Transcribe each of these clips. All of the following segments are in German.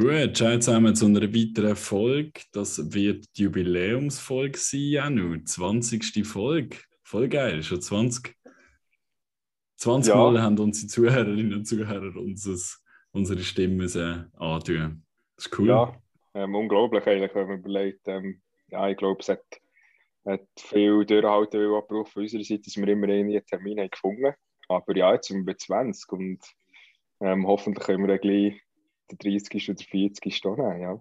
Gut, ciao zusammen zu einer weiteren Folge. Das wird die Jubiläumsfolge sein, Janu. 20. Folge. Voll geil, schon 20. 20 ja. Mal haben unsere Zuhörerinnen und Zuhörer uns unsere Stimme antun. Das ist cool. Ja, ähm, unglaublich eigentlich, wenn man überlegt. Ähm, ja, ich glaube, es hat, hat viel Durchhalten abgebraucht von unserer Seite, dass wir immer einen Termin haben gefunden Aber ja, jetzt sind wir bei 20 und ähm, hoffentlich können wir gleich der 30. oder 40. stehen. Ja.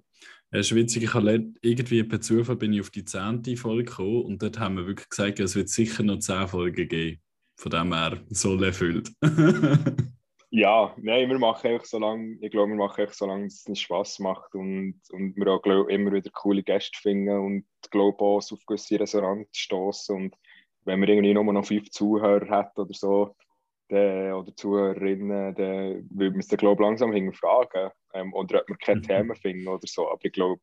Ja, ist witzig, ich habe irgendwie per Zufall bin ich auf die 10. Folge gekommen und dort haben wir wirklich gesagt, es wird sicher noch 10 Folgen geben. Von dem her soll erfüllt. ja, nein, wir machen einfach so lange, ich glaube, wir machen einfach so lange, dass es Spass macht und, und wir auch glaub, immer wieder coole Gäste finden und glaube auch auf gewisse Resonanz stoßen. Und wenn wir irgendwie nur noch fünf Zuhörer hätten oder so, der, oder Zuhörerinnen, dann würde man es glaube langsam hinterfragen. Ähm, oder ob wir keine mhm. Themen finden oder so. Aber ich glaube,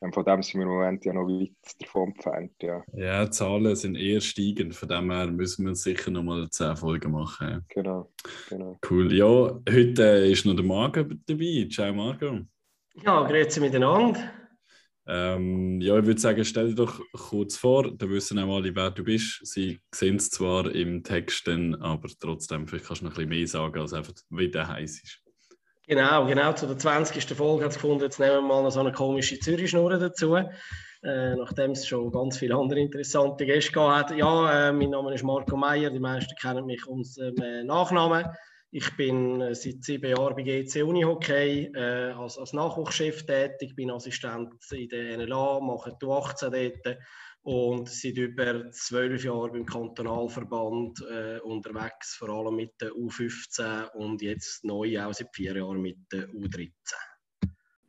ähm, von dem sind wir im Moment ja noch weit davon entfernt. Ja, ja Zahlen sind eher steigend. Von dem her müssen wir sicher noch mal 10 Folgen machen. Genau, genau. Cool. Ja, heute äh, ist noch der Marco dabei. Ciao, Marco. Ja, grüezi miteinander. Ähm, ja, ich würde sagen, stell dir doch kurz vor, da wissen auch alle, wer du bist. Sie sehen es zwar im Text, aber trotzdem, vielleicht kannst du noch ein bisschen mehr sagen, als einfach, wie der heiß ist. Genau, genau, zu der 20. Folge hat es gefunden, jetzt nehmen wir mal so eine komische Zürich-Schnur dazu. Äh, nachdem es schon ganz viele andere interessante Gäste gab. Ja, äh, mein Name ist Marco Meyer, die meisten kennen mich unter dem äh, Nachnamen. Ich bin äh, seit sieben Jahren bei GC Unihockey äh, als, als Nachwuchschef tätig, bin Assistent in der NLA, mache die 18 dort und seit über zwölf Jahren beim Kantonalverband äh, unterwegs, vor allem mit der U15 und jetzt neu auch seit vier Jahren mit der U13.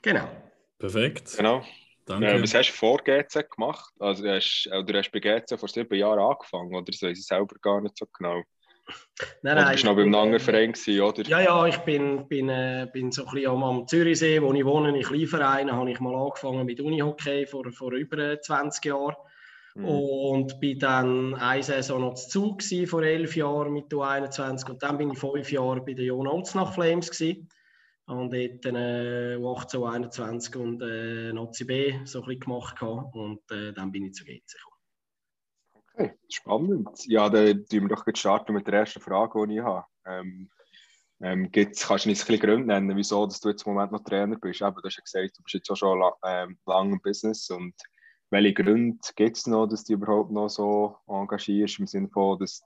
Genau. Perfekt. Genau. Danke. Äh, was hast du vor GC gemacht? Also, du hast, oder hast du bei GC vor sieben Jahren angefangen, oder? Das weiß ich selber gar nicht so genau. Nein, nein, du bist noch beim anderen Verein gewesen, oder? Ja, ja, ich bin, bin, äh, bin so ein bisschen am, am Zürichsee, wo ich wohne, in Kleinvereinen, habe ich mal angefangen mit Unihockey vor, vor über 20 Jahren. Mhm. Und bin dann eine Saison noch zu Zug gewesen, vor elf Jahren mit U21 und dann bin ich fünf Jahre bei den Jon nach Flames gewesen. Und dort dann äh, U18, U21 und äh, Nazi B so ein bisschen gemacht gehabt. und äh, dann bin ich zu GC gekommen. Okay, spannend. Ja, dann tun wir doch starten mit der ersten Frage, die ich habe. Ähm, ähm, gibt's, kannst du uns ein bisschen Gründe nennen, wieso dass du jetzt im Moment noch Trainer bist? Eben, du hast ja gesagt, du bist jetzt auch schon ähm, lang im Business und welche Gründe gibt es noch, dass du überhaupt noch so engagierst, im Sinne von, dass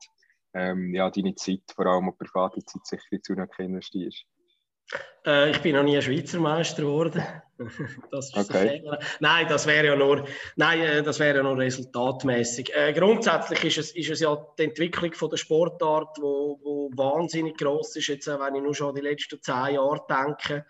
ähm, ja, deine Zeit, vor allem auch private Zeit, sicher zu investierst? Äh, ich bin noch nie Schweizer Meister geworden. das okay. Nein, das wäre ja nur, nein, äh, das wäre ja nur resultatmäßig. Äh, grundsätzlich ist es, ist es ja die Entwicklung von der Sportart, wo, wo wahnsinnig groß ist. Jetzt, wenn ich nur schon die letzten zehn Jahre denke,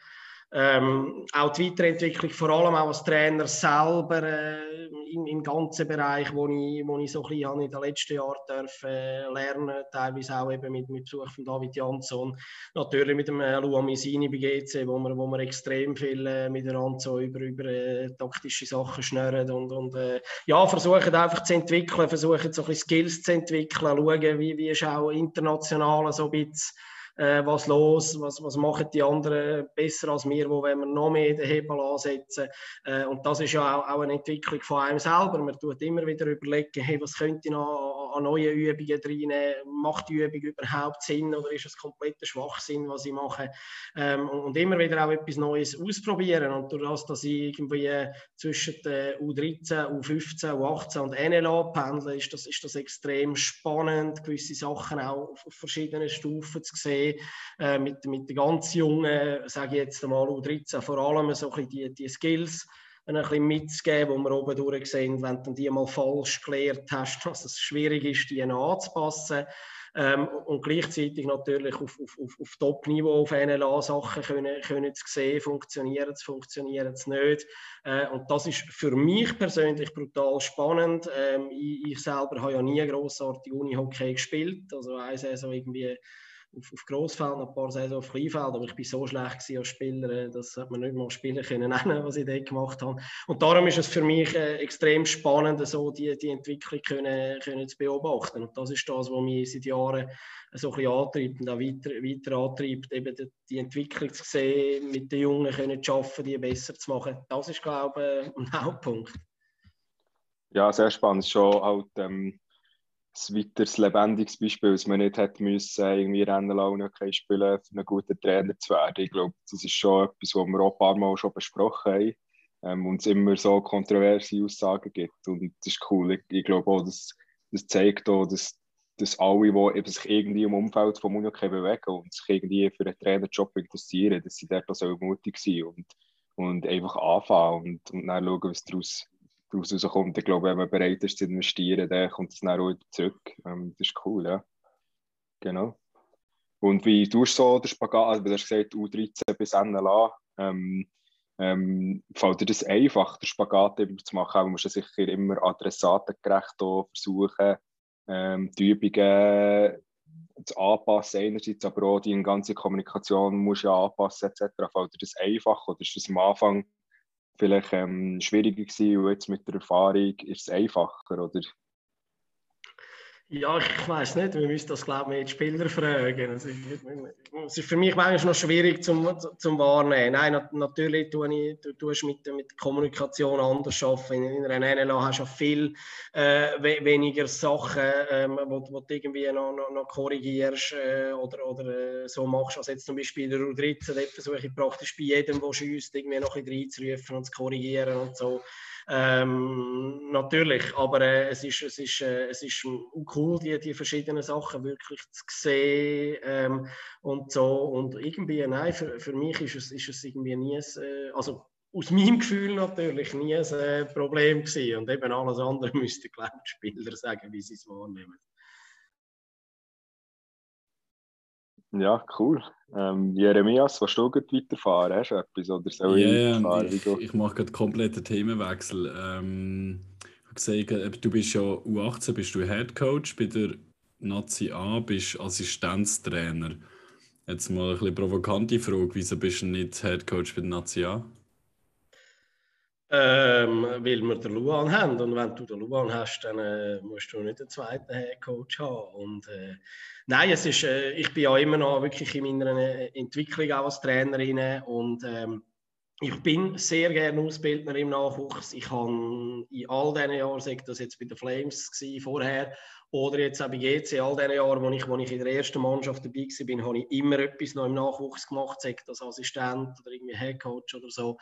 ähm, auch die Weiterentwicklung, vor allem auch als Trainer selber äh, im, im ganzen Bereich, wo ich, wo ich so ein bisschen in den letzten Jahren darf, äh, lernen teilweise auch eben mit, mit Besuch von David Jansson, natürlich mit dem äh, Luan Misini bei GC, wo wir, wo wir extrem viel äh, miteinander so über, über äh, taktische Sachen schnurren und, und äh, ja, versuchen einfach zu entwickeln, versuchen so ein bisschen Skills zu entwickeln, schauen, wie, wie ist auch international so ein bisschen äh, was los, was, was machen die anderen besser als wir, wo wenn wir noch mehr den Hebel ansetzen. Äh, und das ist ja auch, auch, eine Entwicklung von einem selber. Man tut immer wieder überlegen, hey, was könnte ich noch an neuen Übungen reinnehmen? Macht die Übung überhaupt Sinn oder ist es kompletter Schwachsinn, was ich mache? Ähm, und, und, immer wieder auch etwas Neues ausprobieren. Und durch das, dass ich irgendwie zwischen der U13, U15, U18 und NLA pendle, ist das, ist das extrem spannend, gewisse Sachen auch auf verschiedenen Stufen zu sehen äh, mit, mit den ganz Jungen, sage ich jetzt einmal U13, vor allem so ein die, die Skills ein bisschen mitzugeben, die wir oben durch sehen, wenn du die mal falsch gelernt hast, dass es schwierig ist, die anzupassen. ähm, und gleichzeitig natürlich auf, auf, auf, auf Top-Niveau auf NLA Sachen können, können zu sehen, funktionieren es, funktionieren es nicht. Äh, und das ist für mich persönlich brutal spannend. Ähm, ich, ich, selber habe ja nie grossartig Unihockey gespielt, also eine Saison irgendwie auf, auf Grossfeld, ein paar Saison auf Kleinfeld, aber ich war so schlecht als Spieler, äh, das hat man nicht mal spielen können, was ich dort gemacht habe. Und darum ist es für mich äh, extrem spannend, so die, die Entwicklung können, können zu beobachten. Und das ist das, was mich seit Jahren so ein bisschen antreibt und auch weiter, weiter antreibt, eben die, die Entwicklung zu sehen, mit den Jungen können zu arbeiten, die besser zu machen. Das ist, glaube ich, ein Hauptpunkt. Ja, sehr spannend. Schon halt, ähm ein weiteres lebendiges Beispiel, dass man nicht hätte müssen, irgendwie Rennen lang spielen für einen guten Trainer zu werden. Ich glaube, das ist schon etwas, was wir auch ein paar Mal schon besprochen haben ähm, und es immer so kontroverse Aussagen gibt. Und das ist cool. Ich, ich glaube auch, das, das zeigt auch, dass, dass alle, die sich irgendwie im Umfeld von Unihockey bewegen und sich irgendwie für einen Trainerjob interessieren, dass sie dort auch mutig sind und, und einfach anfangen und, und dann schauen, was daraus daraus rauskommt. Ich glaube, wenn man bereit ist zu investieren, dann kommt es dann auch wieder zurück. Ähm, das ist cool, ja. Genau. Und wie tust du so den Spagat, also du hast gesagt, U13 bis NLA, ähm, ähm, fällt dir das einfach, den Spagat immer zu machen? Du musst ja sicher immer adressatengerecht versuchen, ähm, die Übungen zu anpassen einerseits, aber auch die ganze Kommunikation muss ja anpassen etc. Fällt dir das einfach oder ist das am Anfang vielleicht ähm, schwieriger gewesen und jetzt mit der Erfahrung ist es einfacher, oder? Ja, ich weiß nicht, wir müssen das glaube ich die Spieler fragen. Es ist, ist für mich manchmal noch schwierig zum, zum Wahrnehmen. Nein, natürlich tue ich, du tust mit, mit Kommunikation anders arbeiten. In, einer NLA hast du viel äh, weniger Sachen, ähm, du irgendwie noch, noch, noch korrigierst äh, oder, oder äh, so machst. Also jetzt zum Beispiel in der U13, dort versuche ich praktisch bei jedem, der schießt, irgendwie noch ein bisschen reinzurufen und zu korrigieren und so. Ähm, natürlich, aber äh, es ist, es ist, äh, es ist cool, die, die verschiedenen Sachen wirklich zu sehen ähm, und so. Und irgendwie, nein, für, für mich ist es, ist es irgendwie nie, äh, also aus meinem Gefühl natürlich nie ein äh, Problem gewesen. Und eben alles andere müsste, glaube ich, die Spieler sagen, wie sie es wahrnehmen. Ja, cool. Ähm, Jeremias, was du weiterfahren? Hast du etwas oder soll yeah, ich weiterfahren? Ich, ich mache gerade kompletten Themenwechsel. Ähm, gesagt, du bist ja U18, bist du Head Coach, bei der Nazi A bist du Assistenztrainer. Jetzt mal eine bisschen provokante Frage, wieso bist du nicht Head Coach bei der Nazi A? Ähm, weil wir den Luan haben und wenn du den Luan hast, dann äh, musst du nicht einen zweiten Head Coach haben. Und, äh, nein, es ist, äh, ich bin ja immer noch wirklich in meiner äh, Entwicklung auch als Trainerin und ähm, ich bin sehr gerne Ausbildner im Nachwuchs. Ich habe in all diesen Jahren, sei das jetzt bei den Flames gewesen, vorher oder jetzt auch bei GC, all diesen Jahren, wo ich, wo ich in der ersten Mannschaft dabei war, habe ich immer etwas noch im Nachwuchs gemacht, sei das Assistent oder irgendwie Headcoach oder so.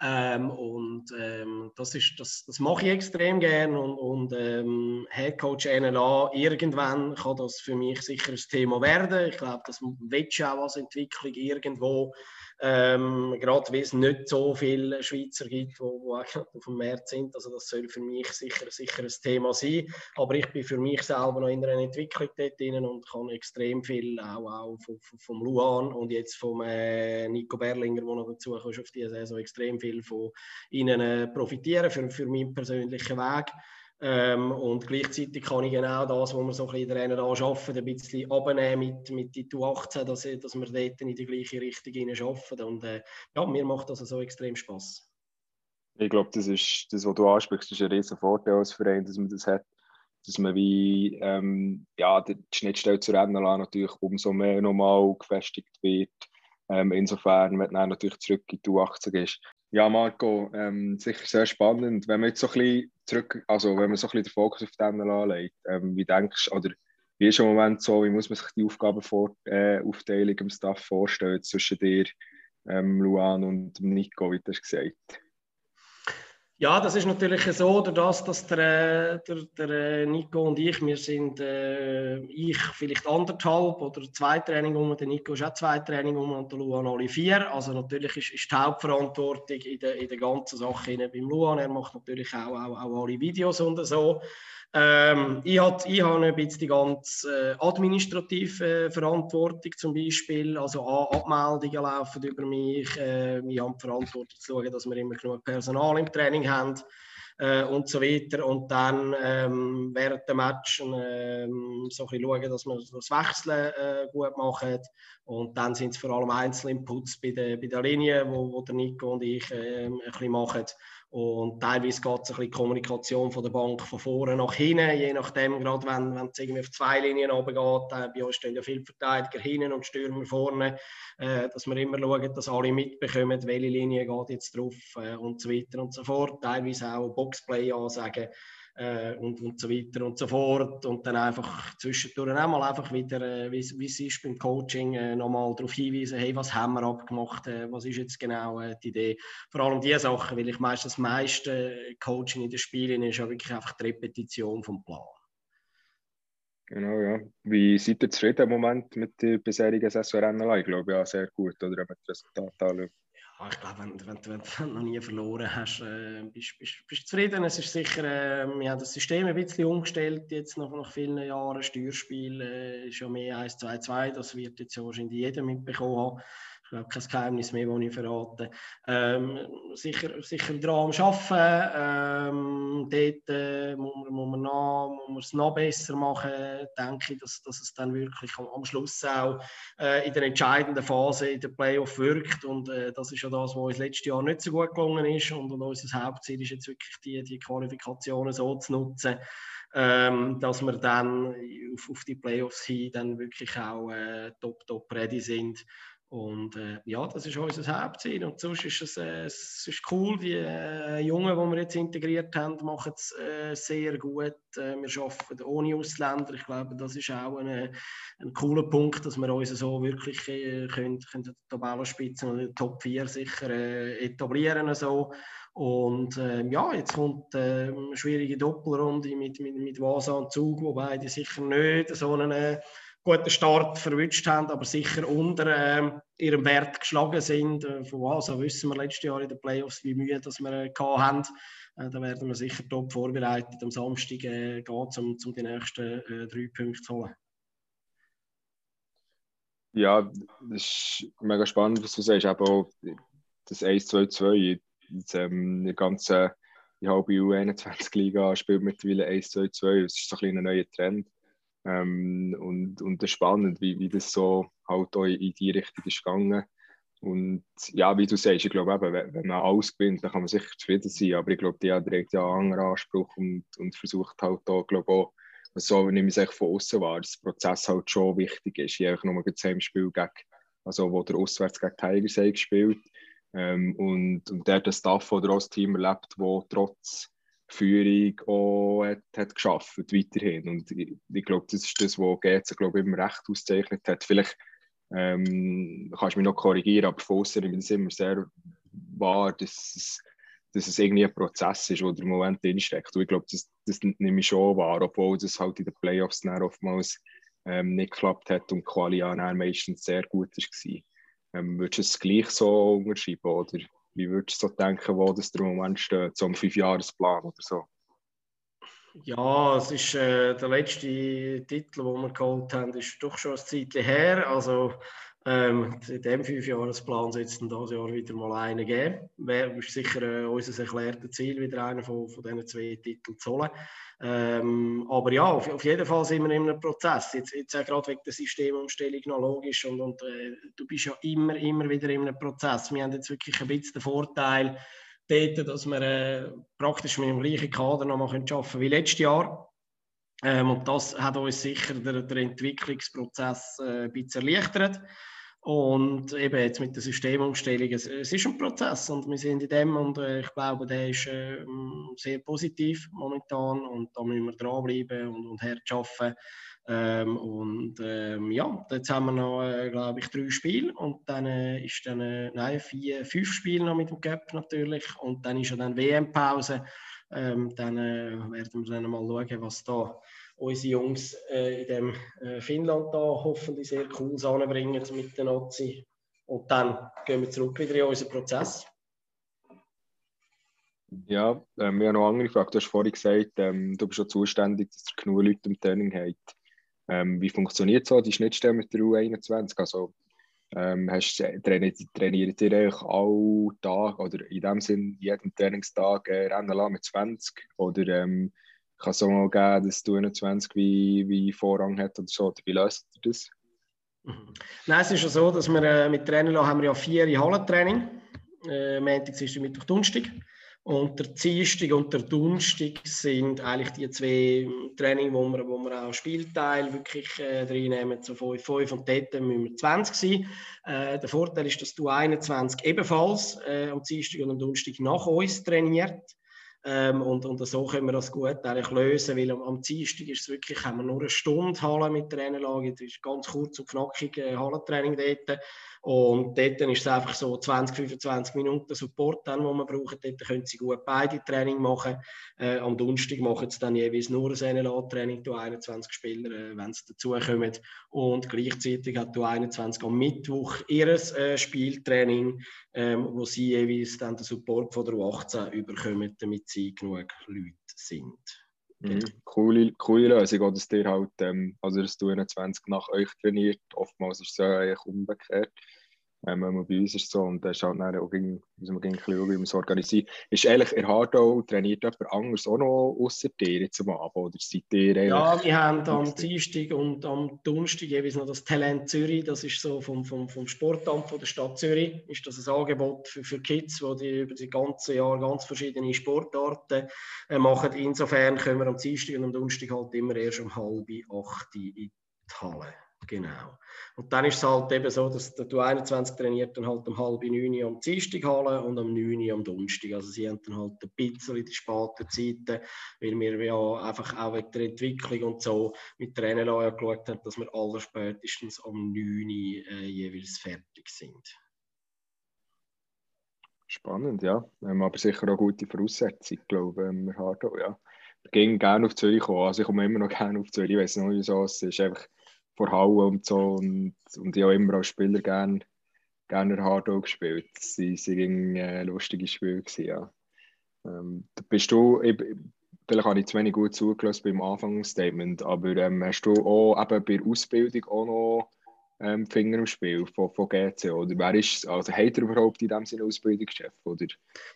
Ähm, und ähm, das, ist, das, das mache ich extrem gerne und, und ähm, Headcoach NLA, irgendwann kann das für mich sicher ein Thema werden. Ich glaube, das wird schon auch als Entwicklung irgendwo ähm, gerade weil es nicht so viele Schweizer gibt, die auf dem Markt sind. Also das soll für mich sicher, sicher ein Thema sein. Aber ich bin für mich selber noch in einer Entwicklung dort drin und kann extrem viel auch, auch vom, vom Luan und jetzt vom äh, Nico Berlinger, der noch dazu kommt auf diese Saison, extrem viel von ihnen äh, profitieren für, für meinen persönlichen Weg. Ähm, und gleichzeitig kann ich genau das, was wir so ein bisschen NRA arbeiten, ein bisschen abnehmen mit, mit die U18, dass, dass wir dort in die gleiche Richtung arbeiten. Und äh, ja, mir macht das also extrem Spaß. Ich glaube, das ist das, was du ansprichst, ist ein riesen Vorteil als Verein, dass man das hat. Dass man wie ähm, ja, die Schnittstelle zur NLA natürlich umso mehr nochmal gefestigt wird. Ähm, insofern, wenn man natürlich zurück in die U18 ist. Ja, Marco, ähm, sicher sehr spannend. Wenn man jetzt so ein bisschen zurück, also wenn man so ein bisschen den Fokus auf den anlegt, ähm, wie denkst du, oder wie ist im Moment so, wie muss man sich die Aufgabenaufteilung äh, im Staff vorstellen zwischen dir, ähm, Luan und Nico, wie du hast gesagt? Ja, das ist natürlich so, dass, der, der, der Nico und ich, wir sind, äh, ich vielleicht anderthalb oder zwei Training um, der Nico ist auch zwei Training um und der Luan alle vier. Also natürlich ist, ist die Hauptverantwortung in der, in der ganzen Sache beim Luan. Er macht natürlich auch, auch, auch alle Videos und so. Ähm, ich habe ich hab ein bisschen die ganze äh, administrative äh, Verantwortung zum Beispiel, also Abmeldungen laufen über mich. Äh, ich habe die Verantwortung zu schauen, dass wir immer genug Personal im Training haben äh, und so weiter. Und dann ähm, während dem Match ähm, so ein bisschen schauen, dass wir das Wechseln äh, gut machen. Und dann sind es vor allem Einzelinputs bei der, bei der Linie, wo, wo der Nico und ich äh, ein bisschen machen. Und teilweise geht es ein bisschen Kommunikation von der Bank von vorne nach hinten, je nachdem, gerade wenn, wenn es irgendwie auf zwei Linien runtergeht. Äh, bei uns stehen ja viele Verteidiger hinten und Stürmer vorne, äh, dass wir immer schauen, dass alle mitbekommen, welche Linie geht jetzt drauf äh, und so weiter und so fort. Teilweise auch Boxplay ansagen äh, und, und so weiter und so fort. Und dann einfach zwischendurch einmal einfach wieder, äh, wie, es ist beim Coaching, äh, nochmal darauf hinweisen, hey, was haben wir abgemacht, äh, was ist jetzt genau äh, die Idee. Vor allem diese Sachen, weil ich meistens das meiste Coaching in den Spielen ist ja wirklich einfach die Repetition vom Plan. Genau, ja. Wie seid ihr zufrieden im Moment mit der bisherigen Saisonrennen? Ich glaube, ja, sehr gut, oder? Mit Resultaten ja, ich glaube, wenn, wenn, wenn, du noch nie verloren hast, äh, bist bist, bist zufrieden. Es ist sicher, äh, wir haben das System ein bisschen umgestellt, jetzt nach, nach vielen Jahren. Steuerspiel äh, ist ja mehr 1-2-2, das wird jetzt wahrscheinlich jeder mitbekommen haben ich glaube, kein Geheimnis mehr, das ich verrate. Ähm, sicher, sicher dran am Arbeiten. Ähm, dort äh, muss, man, muss, man noch, muss man es noch besser machen, denke ich, dass, dass es dann wirklich am, am Schluss auch äh, in der entscheidenden Phase in der Playoff wirkt. Und äh, das ist ja das, was uns letztes Jahr nicht so gut gelungen ist. Und, und unser Hauptziel ist jetzt wirklich, die, die Qualifikationen so zu nutzen, ähm, dass wir dann auf, auf die Playoffs hin dann wirklich auch äh, top, top ready sind. Und äh, ja, das ist unser Hauptziel. Und sonst ist es, äh, es ist cool, die äh, Jungen, die wir jetzt integriert haben, machen es äh, sehr gut. Äh, wir arbeiten ohne Ausländer. Ich glaube, das ist auch ein, ein cooler Punkt, dass wir uns so wirklich äh, können, können die Tabellenspitze die Top 4 sicher äh, etablieren. So. Und äh, ja, jetzt kommt äh, eine schwierige Doppelrunde mit, mit, mit Vasa und Zug, wobei die sicher nicht so eine guten Start verwünscht haben, aber sicher unter äh, ihrem Wert geschlagen sind. Äh, von was also wissen wir letztes Jahr in den Playoffs, wie müde dass wir äh, haben. Äh, da werden wir sicher top vorbereitet. Am Samstag äh, geht es, um, um die nächsten äh, drei Punkte zu holen. Ja, das ist mega spannend, was du sagst. Auch das 1-2-2, ähm, die ganze die halbe U21-Liga spielt mittlerweile 1-2-2. Das ist so ein, ein neuer Trend. Ähm, und, und das ist spannend, wie, wie das so halt auch in die Richtung ist gegangen. Und ja, wie du sagst, ich glaube eben, wenn, wenn man alles gewinnt, dann kann man sicher zufrieden sein. Aber ich glaube, die hat direkt ja einen anderen Anspruch und, und versucht halt auch, glaube auch, so nehme ich es von außen wahr, dass der Prozess halt schon wichtig ist. Ich habe nur das Spiel gegen, also wo der Auswärts gegen Tigers gespielt ähm, und, und der das Staff oder auch das Team erlebt, wo trotz Führung auch hat, hat geschafft, weiterhin. Und ich, ich glaube, das ist das, was GC immer recht auszeichnet hat. Vielleicht ähm, kannst du mich noch korrigieren, aber von außen ich das immer sehr wahr, dass es, dass es irgendwie ein Prozess ist, der im Moment drinsteckt. Und ich glaube, das, das nehme ich schon wahr, obwohl das halt in den Playoffs oftmals ähm, nicht geklappt hat und Quali meistens sehr gut war. Ähm, würdest du es gleich so unterschreiben, oder? Wie würdest du so denken, wo das der Moment steht, so ein Fünfjahresplan oder so? Ja, es ist äh, der letzte Titel, den wir geholt haben, ist doch schon ein Zeitchen her. Also ähm, diesem Fünfjahresplan dann dieses Jahr wieder mal einen geben. Wäre sicher äh, unser erklärtes Ziel, wieder einen von, von diesen zwei Titeln zu holen. Ähm, aber ja, auf, auf, jeden Fall sind wir in einem Prozess. Jetzt, jetzt auch gerade wegen der Systemumstellung noch logisch. Und, und äh, du bist ja immer, immer wieder in einem Prozess. Wir haben jetzt wirklich ein bisschen den Vorteil, dort, dass wir äh, praktisch mit dem gleichen Kader noch mal arbeiten können wie letztes Jahr. Ähm, und das hat uns sicher den, den Entwicklungsprozess äh, ein bisschen erleichtert. Und eben jetzt mit der Systemumstellung, es, es, ist ein Prozess und wir sind in dem und äh, ich glaube, der ist äh, sehr positiv momentan und da müssen wir dranbleiben und, und hart arbeiten. Ähm, und ähm, ja, jetzt haben wir noch, äh, glaube ich, drei Spiele und dann äh, ist dann, äh, nein, vier, fünf Spiele noch mit dem Cup natürlich und dann ist ja dann WM-Pause. Ähm, dann äh, werden wir dann mal schauen, was da unsere Jungs äh, in dem äh, Finnland da hoffentlich sehr cool anbringen mit den Nazi. Und dann gehen wir zurück wieder in unseren Prozess. Ja, ähm, ich habe noch andere Frage. Du hast vorhin gesagt, ähm, du bist schon zuständig, dass ihr genug Leute im Training habt. Ähm, wie funktioniert so die Schnittstelle mit der U21? Also, ähm, hast, trainiert, trainiert ihr eigentlich alle Tag oder in dem Sinn jeden Trainingstag äh, Rennen mit 20? Oder ähm, kann es auch mal geben, dass du 21 wie, wie Vorrang hat oder so? Wie löst ihr das? Mhm. Nein, es ist ja so, dass wir äh, mit Trainern haben wir ja vier Hallentraining. Äh, Montag, Dienstag, Mittwoch, Donnerstag. Und der Dienstag und der Donnerstag sind eigentlich die zwei Training, wo wir, wo wir auch Spielteil wirklich äh, reinnehmen, so 5, 5 und dort müssen wir 20 sein. Äh, der Vorteil ist, dass du 21 ebenfalls äh, am Dienstag und am Donnerstag nach uns trainiert. Ähm, und, und so können wir das gut eigentlich lösen, weil am, am Dienstag ist es wirklich, haben wir nur eine Stunde Halle mit Rennanlage, das ist ganz kurz und knackig äh, Hallentraining dort. Und dort ist es einfach so 20, 25 Minuten Support, dann, wo man braucht. Dort können sie gut beide Training machen. Äh, am Donnerstag machen sie dann jeweils nur ein NLA-Training, 21 Spieler, äh, wenn sie dazukommen. Und gleichzeitig hat du 21 am Mittwoch ihr äh, Spieltraining, ähm, wo sie jeweils dann den Support von der U18 überkommen, damit sie genug Leute sind. Mhm. Coole, coole Lösung, dass ihr halt, ähm, also dass du 21 nach euch trainiert, oftmals ist es ja eigentlich umgekehrt. Ähm, bei uns ist es so, und da ist halt auch gegen, müssen wir gegen schauen, wie wir es organisieren. Ist eigentlich in Hardau trainiert jemand anderes auch noch außer dir jetzt am Abend, oder seid ihr Ja, wir haben am Dienstag und am Donnerstag jeweils noch das Talent Zürich, das ist so vom, vom, vom Sportamt von der Stadt Zürich, ist das ein Angebot für, für Kids, wo die über die ganze Jahr ganz verschiedene Sportarten äh, machen. Insofern können wir am Dienstag und am Donnerstag halt immer erst um halb acht in die Halle. Genau. Und dann ist es halt eben so, dass der U21 trainiert dann halt um halb neun am Dienstag Halle und um neun am Donnerstag. Also sie haben dann halt ein bisschen die späten Zeiten, weil wir ja einfach auch wegen der Entwicklung und so mit der NLA geschaut haben, dass wir aller spätestens um neun äh, jeweils fertig sind. Spannend, ja. Wir haben aber sicher auch gute Voraussetzungen, glaube ich, wir haben ja. Ich gehe gerne auf Zürich kommen. Also ich komme immer noch gerne auf Zürich. Ich weiß noch, wieso es ist einfach vor Halle und so. Und, und ich habe immer als Spieler gerne gerne Hardball gespielt. Es waren äh, lustige Spiele. Gewesen, ja. Ähm, bist du, ich, vielleicht habe ich zu wenig gut zugelassen beim Anfangsstatement, aber ähm, hast du auch eben bei der Ausbildung auch noch ähm, Finger im Spiel von, von GC? Oder wer ist, also hat er überhaupt in dem Sinne Ausbildungschef? Oder,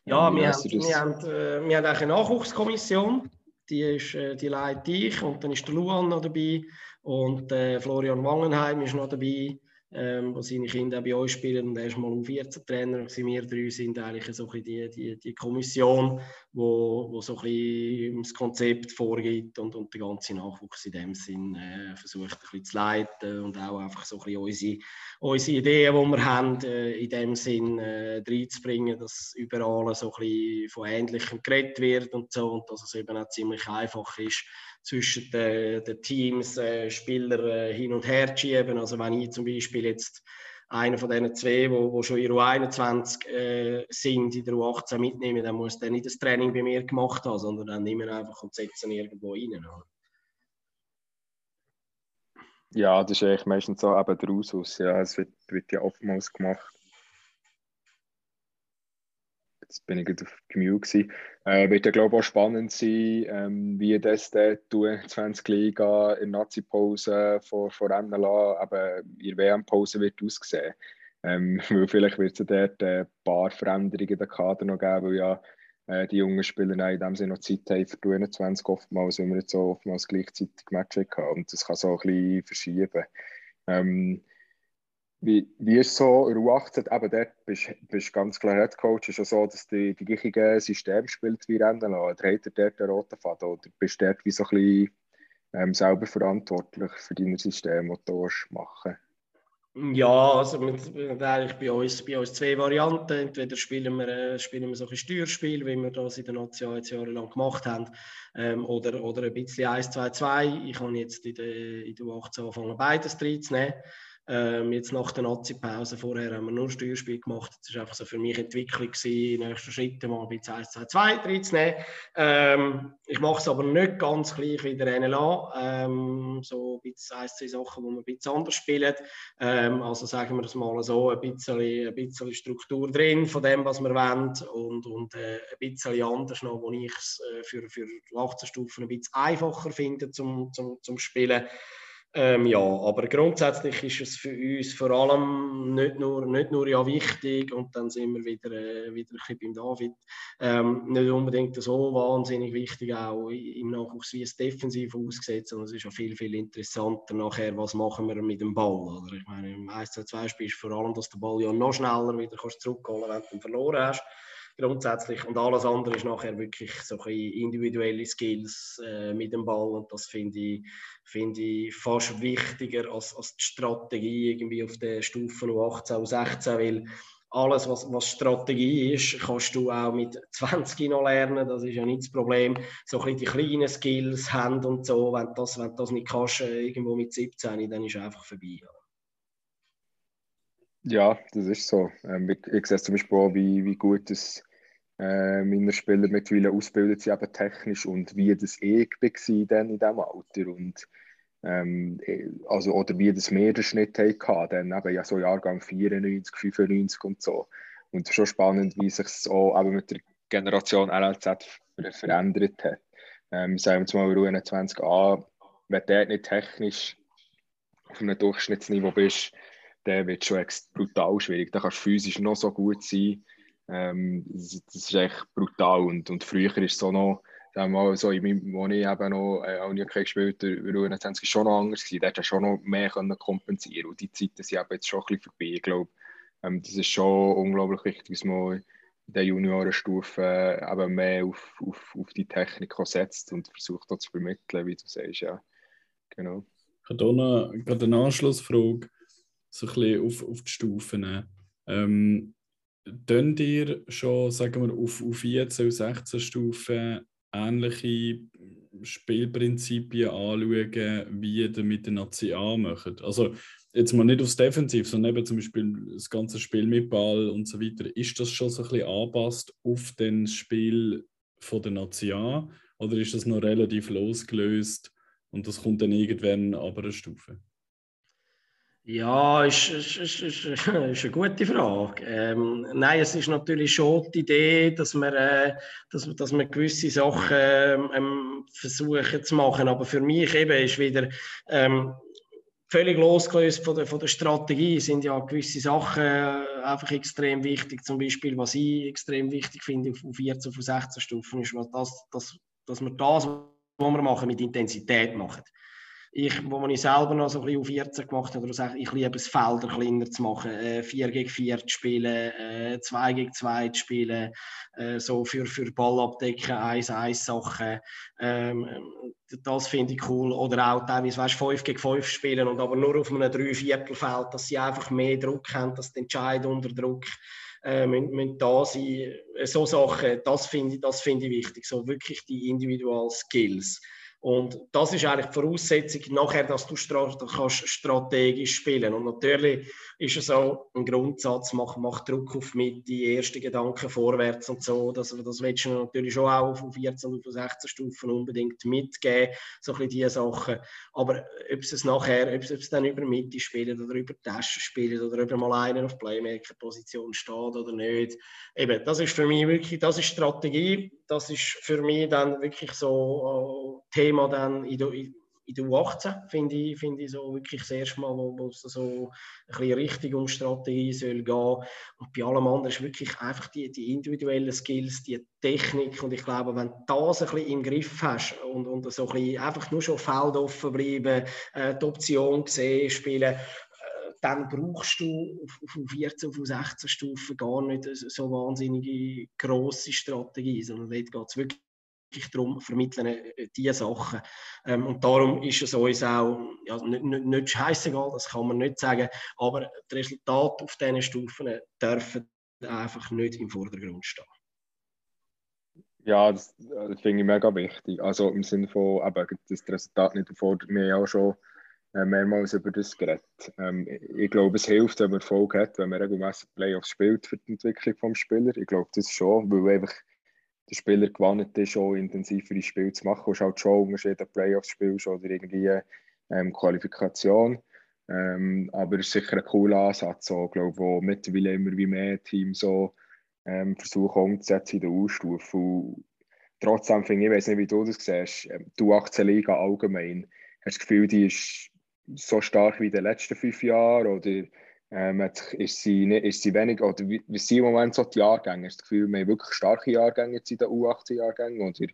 ja, ähm, wir, haben, wir, haben, äh, wir haben eine Nachwuchskommission, die, ist, äh, die leite ich und dann ist der Luan noch dabei und äh, Florian Wangenheim ist noch dabei, ähm, wo seine Kinder auch bei uns spielen. Und er ist mal um 14 Trainer. Und wir drei sind eigentlich so ein die, die, die Kommission, wo, wo so das Konzept vorgibt und, und den ganzen Nachwuchs in dem Sinn äh, versucht ein bisschen zu leiten und auch einfach so ein unsere, unsere Ideen, die wir haben, äh, in dem Sinn äh, reinzubringen, dass überall so ein bisschen von Ähnlichem geredet wird und so und dass es eben auch ziemlich einfach ist, zwischen den, den Teams äh, Spieler äh, hin und her schieben. Also wenn ich zum Beispiel jetzt einer von diesen zwei, wo, wo schon in der U21 äh, sind, in der U18 mitnehmen, dann muss der nicht das Training bei mir gemacht haben, sondern dann nehmen einfach und setzen irgendwo rein. Ja, das ist eigentlich meistens so eben der Ausschuss. Ja, es wird, wird ja oftmals gemacht Jetzt bin ich auf Commute. Äh, wird ja, glaube auch spannend sein, ähm, wie das die 20 Liga in Nazi-Pause vor, vor NLA, eben in WM-Pause wird aussehen. Ähm, weil vielleicht wird es dort ein paar Veränderungen in der Kader noch geben, weil ja äh, die jungen Spieler in dem Sinne noch Zeit haben für die 21 oftmals, wenn wir jetzt so oftmals gleichzeitig Matches haben. Und das kann so ein bisschen verschieben. Ähm, wie, wie ist so U18, eben dort bist du ganz klar Head Coach, ist ja so, dass die, die gleiche System spielt wie Rennen Oder hat er dort den roten Faden? Oder bist du dort wie so ein bisschen ähm, selber verantwortlich für dein System, das du machen ja, also mit, eigentlich bei uns, bei uns zwei Varianten. Entweder spielen wir, äh, spielen wir so ein Steuerspiel, wie wir das in der Nation jetzt jahrelang gemacht haben, ähm, oder, oder ein bisschen 1-2-2. Ich habe jetzt in der, in der U18 angefangen, beides reinzunehmen. Ähm, jetzt nach der Nazi-Pause vorher haben wir nur Steuerspiel gemacht. Das war einfach so für mich Entwicklung gewesen, nächsten Schritte mal bei 1, 2, 2 reinzunehmen. Ähm, ich mache es aber nicht ganz gleich wie der NLA. Ähm, so ein bisschen ein, zwei Sachen, die wir ein bisschen anders spielen. Ähm, also sagen wir das mal so, ein bisschen, ein bisschen Struktur drin von dem, was wir wollen und, und äh, ein bisschen anders noch, wo ich es äh, für, für 18 Stufen ein bisschen einfacher finde zum, zum, zum Spielen. Ähm, ja, aber grundsätzlich ist es für uns vor allem nicht nur, nicht nur ja wichtig, und dann sind wir wieder, äh, wieder ein bisschen beim David, ähm, nicht unbedingt so wahnsinnig wichtig, auch im Nachwuchs, wie es defensiv aussieht, sondern es ist auch viel, viel interessanter nachher, was machen wir mit dem Ball. Oder? Ich meine, im 1-2-2-Spiel ist vor allem, dass der Ball ja noch schneller wieder zurückholen kannst, wenn du ihn verloren hast grundsätzlich. Und alles andere ist nachher wirklich so ein individuelle Skills äh, mit dem Ball. Und das finde ich, find ich fast wichtiger als, als die Strategie irgendwie auf der Stufe 18 und 16, weil alles, was, was Strategie ist, kannst du auch mit 20 noch lernen. Das ist ja nicht das Problem. So ein die kleinen Skills haben und so, wenn du das, wenn das nicht kannst, äh, irgendwo mit 17, dann ist es einfach vorbei. Ja, das ist so. Ähm, ich, ich sehe zum Beispiel auch, wie, wie gut das, äh, meine Spieler mittlerweile ausgebildet sind, eben technisch und wie das ich war dann in diesem Alter. Und, ähm, also, oder wie das mehr den Schnitt hatten, dann eben ja so Jahrgang 94, 95 und so. Und es schon spannend, wie sich es auch eben mit der Generation LLZ verändert hat. Ähm, sagen wir mal, Ruhe 20a, wenn du nicht technisch auf einem Durchschnittsniveau bist, dann wird es schon brutal schwierig. Da kannst du physisch noch so gut sein. Ähm, das, das, ist echt brutal. Und, und früher ist es so noch, sagen wir mal, so, in meinem, wo ich eben noch äh, nicht gespielt habe, U21 war schon noch anders. Da hätte schon noch mehr können kompensieren Und die Zeiten sind eben jetzt schon ein bisschen vorbei. Ich glaube, ähm, das ist schon unglaublich wichtig, dass man in der Juniorenstufe äh, eben mehr auf, auf, auf die Technik setzt und versucht dort zu vermitteln, wie du sagst. Ja. Genau. Ich habe hier noch eine Anschlussfrage so ein bisschen auf, auf die Stufen. Ähm, Könnt ihr schon, sagen wir, auf, auf 14 und 16 Stufen ähnliche Spielprinzipien anschauen, wie ihr mit der Nazi A macht? Also, jetzt mal nicht aufs Defensiv, sondern eben zum Beispiel das ganze Spiel mit Ball und so weiter. Ist das schon so ein bisschen angepasst auf das Spiel von der Nazi A? Oder ist das noch relativ losgelöst und das kommt dann irgendwann aber eine Stufe? Ja, ist, ist, ist, ist, eine gute Frage. Ähm, nein, es ist natürlich schon die Idee, dass wir, äh, dass, dass wir gewisse Sachen ähm, versuchen zu machen. Aber für mich eben ist wieder ähm, völlig losgelöst von der, von der Strategie, sind ja gewisse Sachen äh, einfach extrem wichtig. Zum Beispiel, was ich extrem wichtig finde auf 14, auf 16 Stufen, ist, dass, dass, dass wir das, was wir machen, mit Intensität machen ich, wo ich selber noch so ein bisschen auf 14 gemacht habe, oder ich liebe es, Felder kleiner zu machen, äh, 4 gegen 4 zu spielen, äh, 2 gegen 2 zu spielen, äh, so für, für Ballabdecken, 1-1 Sachen. Ähm, das finde ich cool. Oder auch teilweise, weißt, 5 gegen 5 spielen und aber nur auf einem 3-Viertelfeld, dass sie einfach mehr Druck haben, dass die Entscheid unter Druck äh, müssen, müssen da sein. So Sachen, das finde ich, find ich wichtig. So wirklich die individuellen Skills. Und das ist eigentlich die Voraussetzung nachher, dass du kannst strategisch spielen Und natürlich ist es auch ein Grundsatz, mach, mach Druck auf mit die ersten Gedanken vorwärts und so. Das, das willst du natürlich schon auch auf 14 und auf 16 Stufen unbedingt mitgeben, so ein bisschen diese Sachen. Aber ob es nachher, ob es dann über Mitte spielt oder über Taschen spielt oder ob mal einer auf Playmaker-Position steht oder nicht, eben, das ist für mich wirklich, das ist Strategie, das ist für mich dann wirklich so äh, Thema Thema dann in der, in der U18, finde ich, find ich so wirklich das erste Mal, wo, wo es so ein bisschen richtig um Strategie soll gehen. Und bei allem anderen ist wirklich einfach die, die individuellen Skills, die Technik. Und ich glaube, wenn du das ein bisschen im Griff hast und, und so ein bisschen einfach nur schon Feld offen bleiben, äh, die Option sehen, spielen, äh, dann brauchst du auf, auf 14, auf 16 Stufen gar nicht so wahnsinnige grosse Strategie, sondern dort geht es wirklich wirklich darum, vermitteln äh, diese Sachen. Ähm, und darum ist es uns auch ja, nicht, nicht, scheißegal, das kann man nicht sagen, aber die Resultate auf diesen Stufen dürfen einfach nicht im Vordergrund stehen. Ja, das, das finde ich mega wichtig. Also im Sinne von, eben, das Resultat nicht wir ja auch schon äh, mehrmals über das geredet. Ähm, ich glaube, es hilft, wenn man Erfolg hat, wenn man regelmäßig Playoffs spielt für die Entwicklung des Spielers. Ich glaube das schon, weil einfach der Spieler gewannet ist, auch intensivere Spiele zu machen. Du hast halt schon Unterschiede, Playoffs spielst oder irgendwie ähm, Qualifikation. Ähm, aber es ist sicher ein cooler Ansatz, so, glaube, wo mittlerweile immer wie mehr Teams so ähm, versuchen umzusetzen in der U-Stufe. Trotzdem finde ich, ich weiß nicht, wie du das siehst, ähm, die U18-Liga allgemein, hast du das Gefühl, die ist so stark wie in den letzten fünf Jahren oder ähm, ist, sie, ist sie wenig, oder wie, wie sind im Moment so die Jahrgänge? Du das Gefühl, wir haben wirklich starke Jahrgänge jetzt in den U18-Jahrgängen oder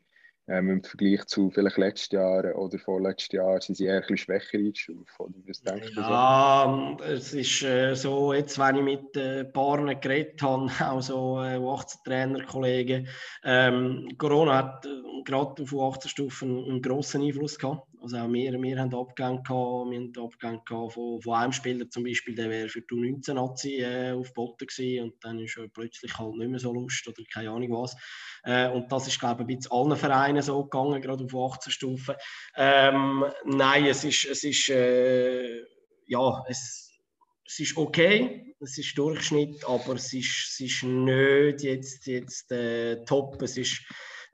ähm, im Vergleich zu vielleicht letzten Jahren oder vorletzten Jahren sind sie eher ein bisschen schwächer eingestuft? Oder was denkst du ja, so? es ist äh, so, jetzt wenn ich mit äh, Paaren geredet habe, auch so äh, U18-Trainer-Kollegen, ähm, Corona hat äh, gerade auf U18-Stufen einen grossen Einfluss gehabt. Also auch wir, wir haben Abgänge gehabt, wir haben gehabt von, von einem Spieler zum Beispiel, der wäre für die U19-Nazi äh, auf Botten gewesen und dann ist er plötzlich halt nicht mehr so Lust oder keine Ahnung was. Äh, und das ist, glaube ich, bisschen allen Vereinen so gegangen, gerade auf 18 Stufen. Ähm, nein, es ist, es ist äh, ja, es, es ist okay, es ist Durchschnitt, aber es ist, es ist nicht jetzt, jetzt äh, top. Es ist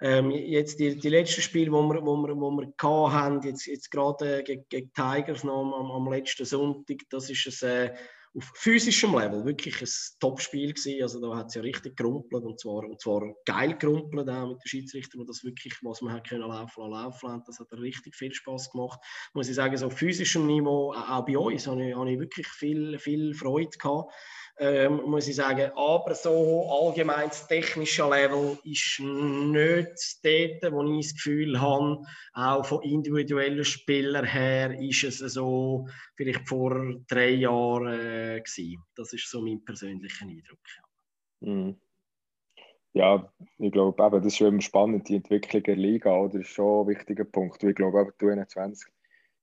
ähm, jetzt die, die letzten Spiele, wo wir, wo wir, wo wir haben, jetzt, jetzt gerade gegen, gegen Tigers noch am, am letzten Sonntag, das ist ein, äh, auf physischem Level wirklich ein Top-Spiel gewesen. Also da hat es ja richtig gerumpelt und zwar, und zwar geil gerumpelt auch mit den Schiedsrichtern, die das wirklich, was man hat können laufen lassen, laufen lassen. Das hat richtig viel Spaß gemacht. Muss ich sagen, so auf physischem Niveau, auch bei uns, habe ich, habe ich wirklich viel, viel Freude gehabt ähm, muss ich sagen. Aber so allgemein das technische Level ist nicht dort, wo ich das Gefühl habe, auch von individuellen Spielern her ist es so vielleicht vor drei Jahren äh, gewesen. Das ist so mein persönlicher Eindruck. Ja. Mhm. Ja, ich glaube, eben, das ist schon spannend, die Entwicklung der Liga, oder? Das ist schon ein wichtiger Punkt. Ich glaube, eben, die 21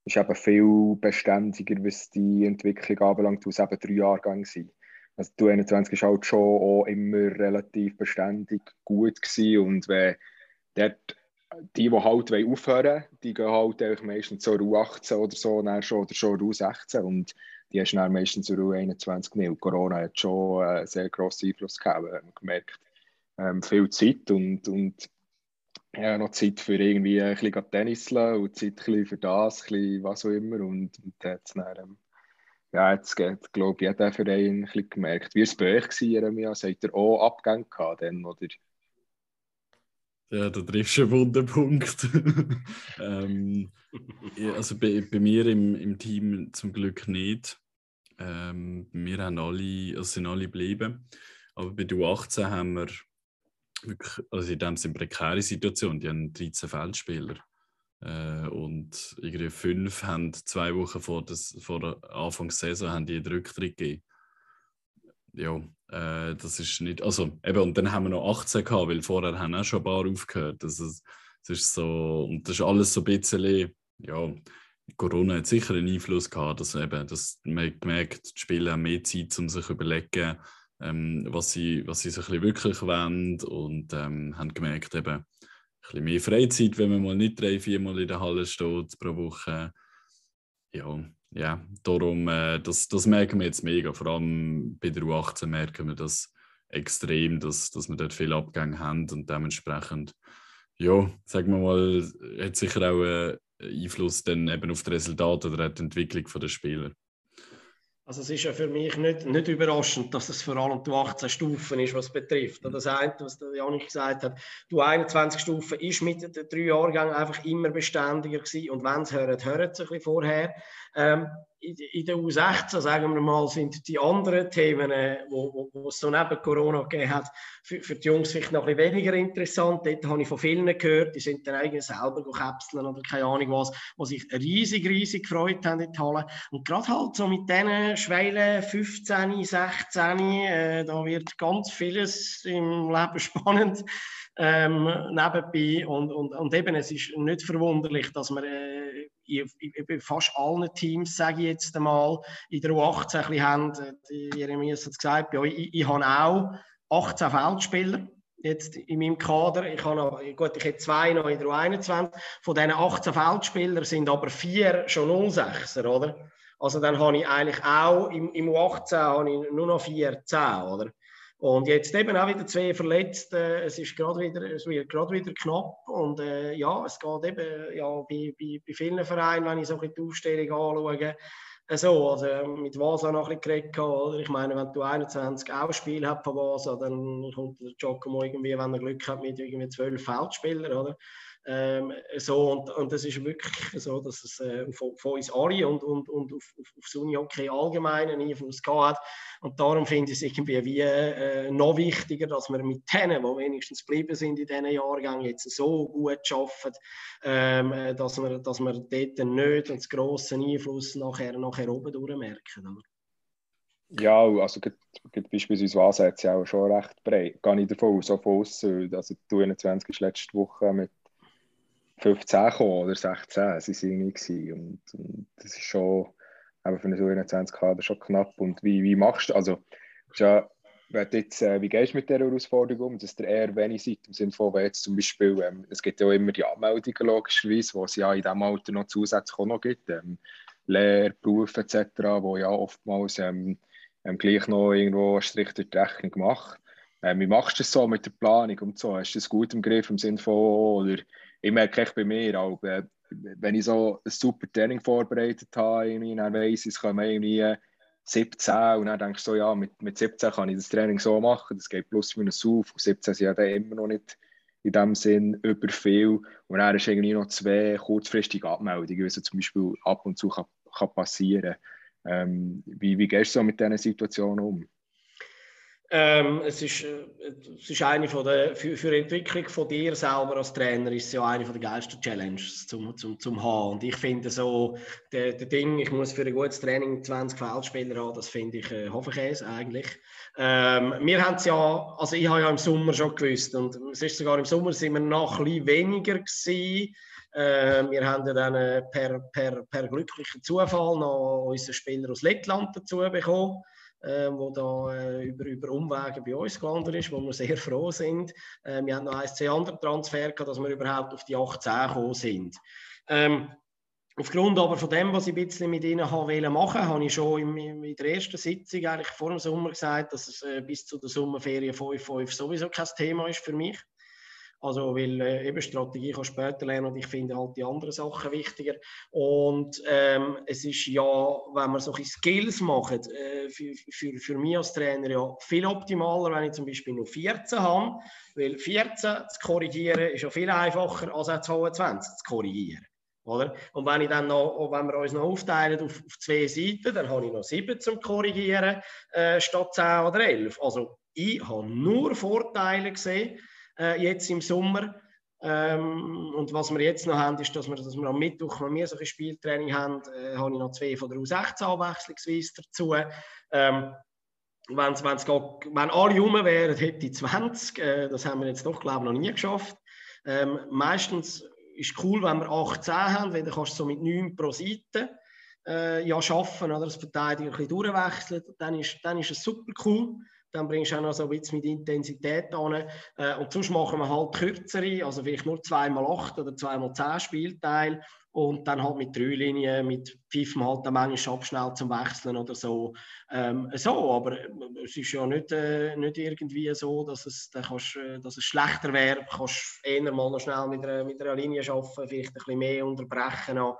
ist eben viel beständiger, was die Entwicklung anbelangt, als eben drei Jahrgänge sind. Also die 21 war halt schon auch immer relativ beständig gut gewesen und wenn dort die, die halt aufhören wollen, die gehen halt meistens zur U18 oder so dann schon, oder schon U16 und die hast dann meistens zur U21 nicht. Und Corona hat schon einen sehr grossen Einfluss gehabt, man gemerkt. Ähm, viel Zeit und, und ja, noch Zeit für irgendwie ein bisschen Tenniseln und Zeit für das, ein was auch immer und, und dann hat es ähm, ja, jetzt geht, glaube ich, jeder Verein ein bisschen gemerkt. Wie war es bei euch, Jeremia? Seid ihr auch Abgänge gehabt, dann, oder? Ja, da triffst du einen Wunderpunkt. ähm, also bei, bei, mir im, im Team zum Glück nicht. Ähm, wir haben alle, also sind alle geblieben. Aber bei der U18 haben wir wirklich, also in dem Sinne prekäre Situation. Die haben 13 Feldspieler. Äh, und irgendwie fünf haben zwei Wochen vor, das, vor der Saison haben die einen Rücktritt gegeben. Ja, äh, das ist nicht. Also, eben, und dann haben wir noch 18 gehabt, weil vorher haben auch schon ein paar aufgehört. Ist, das ist so, und das ist alles so ein bisschen, ja, Corona hat sicher einen Einfluss gehabt, dass eben, dass man gemerkt, die Spieler haben mehr Zeit, um sich zu überlegen, ähm, was, sie, was sie sich wirklich wollen und ähm, haben gemerkt, eben, bisschen mehr Freizeit, wenn man mal nicht drei, viermal in der Halle steht pro Woche. Ja, ja darum, äh, das, das merken wir jetzt mega. Vor allem bei der U18 merken wir das extrem, dass, dass wir dort viele Abgänge haben und dementsprechend, ja, sagen wir mal, hat sicher auch einen Einfluss dann eben auf das Resultat oder die Entwicklung der Spieler. Also es ist ja für mich nicht, nicht überraschend, dass es vor allem die 18 Stufen ist, was betrifft. Das eine, was Janik gesagt hat, die 21 Stufen ist mit den drei Jahrgängen einfach immer beständiger gewesen. Und wenn es hören, hören es ein bisschen vorher. Ähm, in der U16, sagen wir mal, sind die anderen Themen, äh, wo, wo, es so neben Corona gegeben hat, für, für die Jungs vielleicht noch ein bisschen weniger interessant. Dort habe ich von vielen gehört, die sind dann eigentlich selber käpseln oder keine Ahnung was, die sich riesig, riesig gefreut haben in die Halle. Und gerade halt so mit diesen Schwellen 15, 16, äh, da wird ganz vieles im Leben spannend ähm, nebenbei. Und, und, und eben, es ist nicht verwunderlich, dass man äh, in, fast allen Teams, sage ich jetzt einmal, in der U18 ein haben. Jeremias hat es gesagt, ja, ich, ich habe auch 18 Feldspieler. jetzt in meinem Kader. Ich habe noch, gut, ich hätte zwei noch in der U21. Von diesen 18 Feldspielern sind aber vier schon 06er, oder? Also dann habe ich eigentlich auch im, im U18 habe ich nur noch 14, oder? Und jetzt eben auch wieder zwei verletzt. Äh, es ist gerade wieder, es wird gerade wieder knapp. Und äh, ja, es geht eben ja, bei, bei, bei vielen Vereinen, wenn ich so die Aufstellung anschaue, äh, so, also mit Vasa noch ein bisschen geredet, oder? Ich meine, wenn du 21 auch Spiel hast von Vasa, dann kommt der Giacomo irgendwie, wenn er Glück hat, mit irgendwie zwölf Feldspielern, oder? Ähm, so, und, und das ist wirklich so, dass es äh, von, von, uns alle und, und, und auf, auf, aufs Unihockey allgemein einen Einfluss hat. Und darum finde ich es irgendwie wie, äh, noch wichtiger, dass wir mit denen, die wenigstens geblieben sind in diesen Jahrgängen, jetzt so gut arbeiten, ähm, äh, dass, wir, dass wir dort nicht einen grossen Einfluss nachher, nachher oben durchmerken. Ja, also gibt beispielsweise was jetzt ja auch schon recht breit. Gehe ich davon aus, so von außen, also die 21 ist letzte Woche mit 15 gekommen oder 16, sie sind nicht und, und das ist schon aber für eine so 21 Kader schon knapp. Und wie, wie machst du, also ja, jetzt, äh, wie gehst du mit dieser Herausforderung um, dass der eher wenig seid, im Sinne von, wenn jetzt zum Beispiel, ähm, es gibt ja immer die Anmeldungen logischerweise, die es ja in diesem Alter noch zusätzlich auch noch gibt, ähm, Lehre, Beruf etc., wo ja oftmals ähm, ähm, gleich noch irgendwo einen Strich durch die Rechnung macht. Ähm, wie machst du das so mit der Planung und so? Hast du das gut im Griff im Sinne von, oder ich merke echt bei mir auch, äh, wenn ich so ein super Training vorbereitet habe, dann weiss ich, es kommen irgendwie 17 und dann denkst du so, ja, mit, mit 17 kann ich das Training so machen, das geht plus minus auf. Und 17 sind ja dann immer noch nicht in dem Sinn über viel. Und dann ist irgendwie noch zwei kurzfristige Abmeldungen, was zum Beispiel ab und zu kann, kann passieren. Ähm, wie, wie gehst du so mit diesen Situationen um? Ähm, es, ist, äh, es ist eine von der, für, für die Entwicklung von dir selber als Trainer ist es ja eine von der geilsten Challenges zum, zum, zum haben. Und ich finde so, der, der Ding, ich muss für ein gutes Training 20 Feldspieler haben, das finde ich äh, Hofenkäse eigentlich. Ähm, wir haben es ja, also ich habe ja im Sommer schon gewusst und es ist sogar im Sommer sind wir noch ein bisschen weniger gewesen. Äh, wir haben ja dann äh, per, per, per glücklichen Zufall noch unseren Spieler aus Lettland dazu bekommen äh, wo da äh, über, über Umwege bei uns gelandet ist, wo wir sehr froh sind. Äh, wir haben noch ein, zwei andere Transfer gehabt, dass wir überhaupt auf die 18 gekommen sind. Ähm, Aufgrund aber von dem, was ich ein bisschen mit ihnen machen habe ich schon in, in der ersten Sitzung eigentlich vor dem Sommer gesagt, dass es äh, bis zu der Sommerferien 5-5 sowieso kein Thema ist für mich. Also, weil äh, eben Strategie kann später lernen und ich finde halt die anderen Sachen wichtiger. Und ähm, es ist ja, wenn man solche Skills macht, äh, für, für, für mich als Trainer ja viel optimaler, wenn ich zum Beispiel nur 14 habe. Weil 14 zu korrigieren ist ja viel einfacher als auch 22 zu korrigieren. Oder? Und wenn, ich dann noch, wenn wir uns noch aufteilen auf, auf zwei Seiten, dann habe ich noch 7 zum Korrigieren äh, statt 10 oder 11. Also ich habe nur Vorteile gesehen äh, jetzt im Sommer. Ähm, und was wir jetzt noch haben, ist, dass wir, dass wir am Mittwoch, wenn wir solche Spieltraining haben, äh, habe ich noch zwei von der U16 abwechslungsweise dazu. Ähm, wenn's, wenn's geht, wenn alle rum wären, hätte ich 20. Äh, das haben wir jetzt doch, glaube ich, noch nie geschafft. Ähm, meistens ist es cool, wenn wir 18 haben, weil dann kannst du so mit 9 pro Seite äh, ja, schaffen oder das Verteidiger ein bisschen durchwechseln. Dann ist, dann ist es super cool dann bringst du auch noch so ein bisschen mit Intensität an. Äh, und sonst machen wir halt kürzere, also vielleicht nur zweimal acht oder zweimal zehn Spielteile und dann halt mit drei Linien, mit pfeifen halt dann manchmal abschnell zum Wechseln oder so. Ähm, so, aber es ist ja nicht, äh, nicht irgendwie so, dass es, da kannst, äh, dass es schlechter wäre. Du kannst eher mal noch schnell mit einer, mit einer Linie arbeiten, vielleicht ein bisschen mehr unterbrechen. Noch.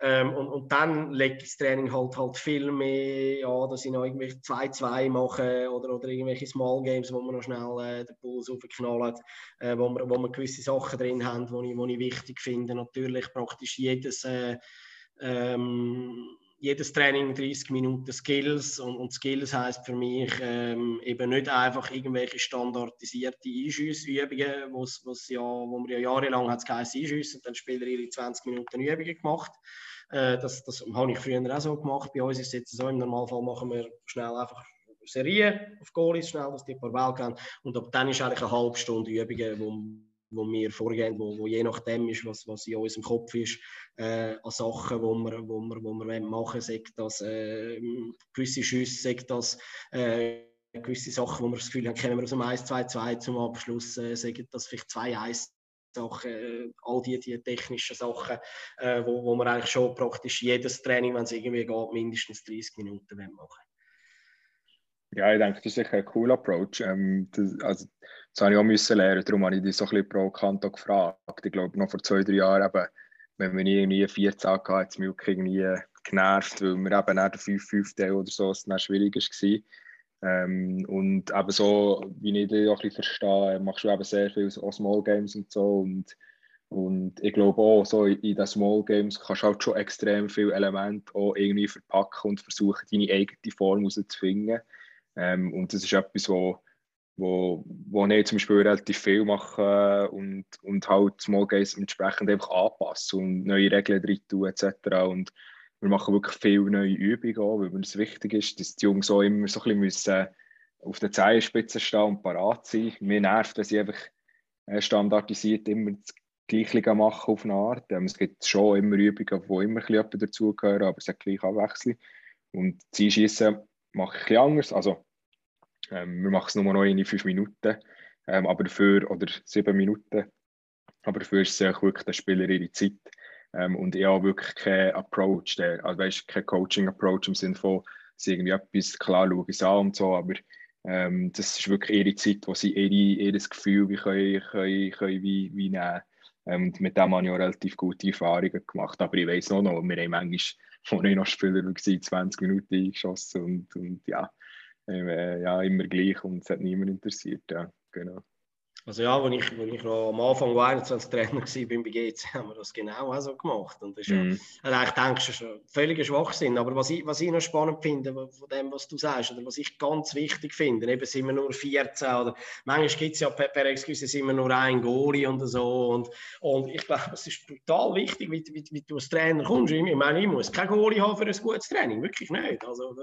Ähm, und, und dann legt das Training halt, halt viel mehr, ja, dass ich noch irgendwelche 2-2 mache oder, oder irgendwelche Small Games, wo man noch schnell äh, den Puls aufknallen, äh, wo, wir, wo wir gewisse Sachen drin haben, die ich, ich wichtig finde. Natürlich praktisch jedes, äh, ähm, jedes Training 30 Minuten Skills und, und Skills heißt für mich ähm, eben nicht einfach irgendwelche standardisierte Einschüssübungen, wo's, wo's ja, wo wir ja jahrelang hat es Einschüsse und dann Spieler ihre 20 Minuten Übungen gemacht äh, das, das habe ich früher auch so gemacht. Bei uns ist es jetzt so, im Normalfall machen wir schnell einfach Serien auf Goalies, schnell, dass die ein paar Bälle gehen. Und ab dann ist eigentlich eine halbe Stunde Übungen, wo, wo wir vorgehen, wo, wo je nachdem ist, was, was in unserem Kopf ist, äh, an Sachen, wo wir, wo wir, wo wir machen, sagt das äh, gewisse Schüsse, sagt das äh, gewisse Sachen, wo wir das Gefühl haben, kennen wir aus dem 1-2-2 zum Abschluss, äh, sagen das vielleicht 2-1 Sachen, äh, all die, die technischen Sachen, äh, wo, wo man eigentlich schon praktisch jedes Training, wenn es irgendwie geht, mindestens 30 Minuten machen Ja, ich denke, das ist sicher ein cooler Approach. Ähm, das, also, das habe ich auch müssen lernen, darum habe ich dich so ein bisschen provokant gefragt. Ich glaube, noch vor zwei, drei Jahren, eben, wenn wir irgendwie 14 hatten, hat es mich irgendwie genervt, weil wir eben nicht der 5-5 oder so, es dann schwierig war. Ähm, und eben so, wie ich dich auch ein bisschen verstehe, machst du eben sehr viel so Small Games und so. Und, und ich glaube auch, so in, den Small Games kannst du halt schon extrem viele Elemente auch irgendwie verpacken und versuchen, deine eigene Form herauszufinden. Ähm, und das ist etwas, wo, wo, wo ich zum Beispiel relativ viel mache und, und halt Small Games entsprechend einfach anpassen und neue Regeln drin tun etc. Und wir machen wirklich viele neue Übungen auch, weil es wichtig ist, dass die Jungs auch immer so ein bisschen auf der Zehenspitze stehen und parat sein. Mir nervt, dass sie einfach äh, standardisiert immer das Gleiche machen auf eine Art. Ähm, es gibt schon immer Übungen, wo immer ein bisschen dazugehören, aber es hat gleich Abwechslung. Und Zielschießen mache ich ein bisschen anders. Also, ähm, wir machen es nur noch in fünf Minuten, ähm, aber dafür, oder sieben Minuten. Aber dafür ist es wirklich der Spieler ihre Zeit. Ähm, und ich habe wirklich keinen Approach, der, also weißt, kein Coaching-Approach im Sinne von, sie irgendwie etwas klar schauen sie an und so, aber ähm, das ist wirklich ihre Zeit, wo sie ihr Gefühl wie können, können, können wie, wie nehmen ähm, mit dem habe ich auch relativ gute Erfahrungen gemacht. Aber ich weiß noch, noch wir haben manchmal, wo ich noch Spieler war, 20 Minuten eingeschossen und, und ja, äh, ja, immer gleich und es hat niemand interessiert. Ja, genau. Also ja, als ich, als ich noch am Anfang war 21 Trainer war bei GC, haben wir das genau auch so gemacht. Und das ist mm. ja, ich denke, das ist ein völliger Schwachsinn. Aber was ich, was ich noch spannend finde von dem, was du sagst, oder was ich ganz wichtig finde, eben sind wir nur 14 oder manchmal gibt es ja per, per Excuse sind wir nur ein Goalie und so. Und, und ich glaube, es ist brutal wichtig, wie, wie, wie du als Trainer kommst. Ich meine, ich muss kein Goalie haben für ein gutes Training, wirklich nicht. Also,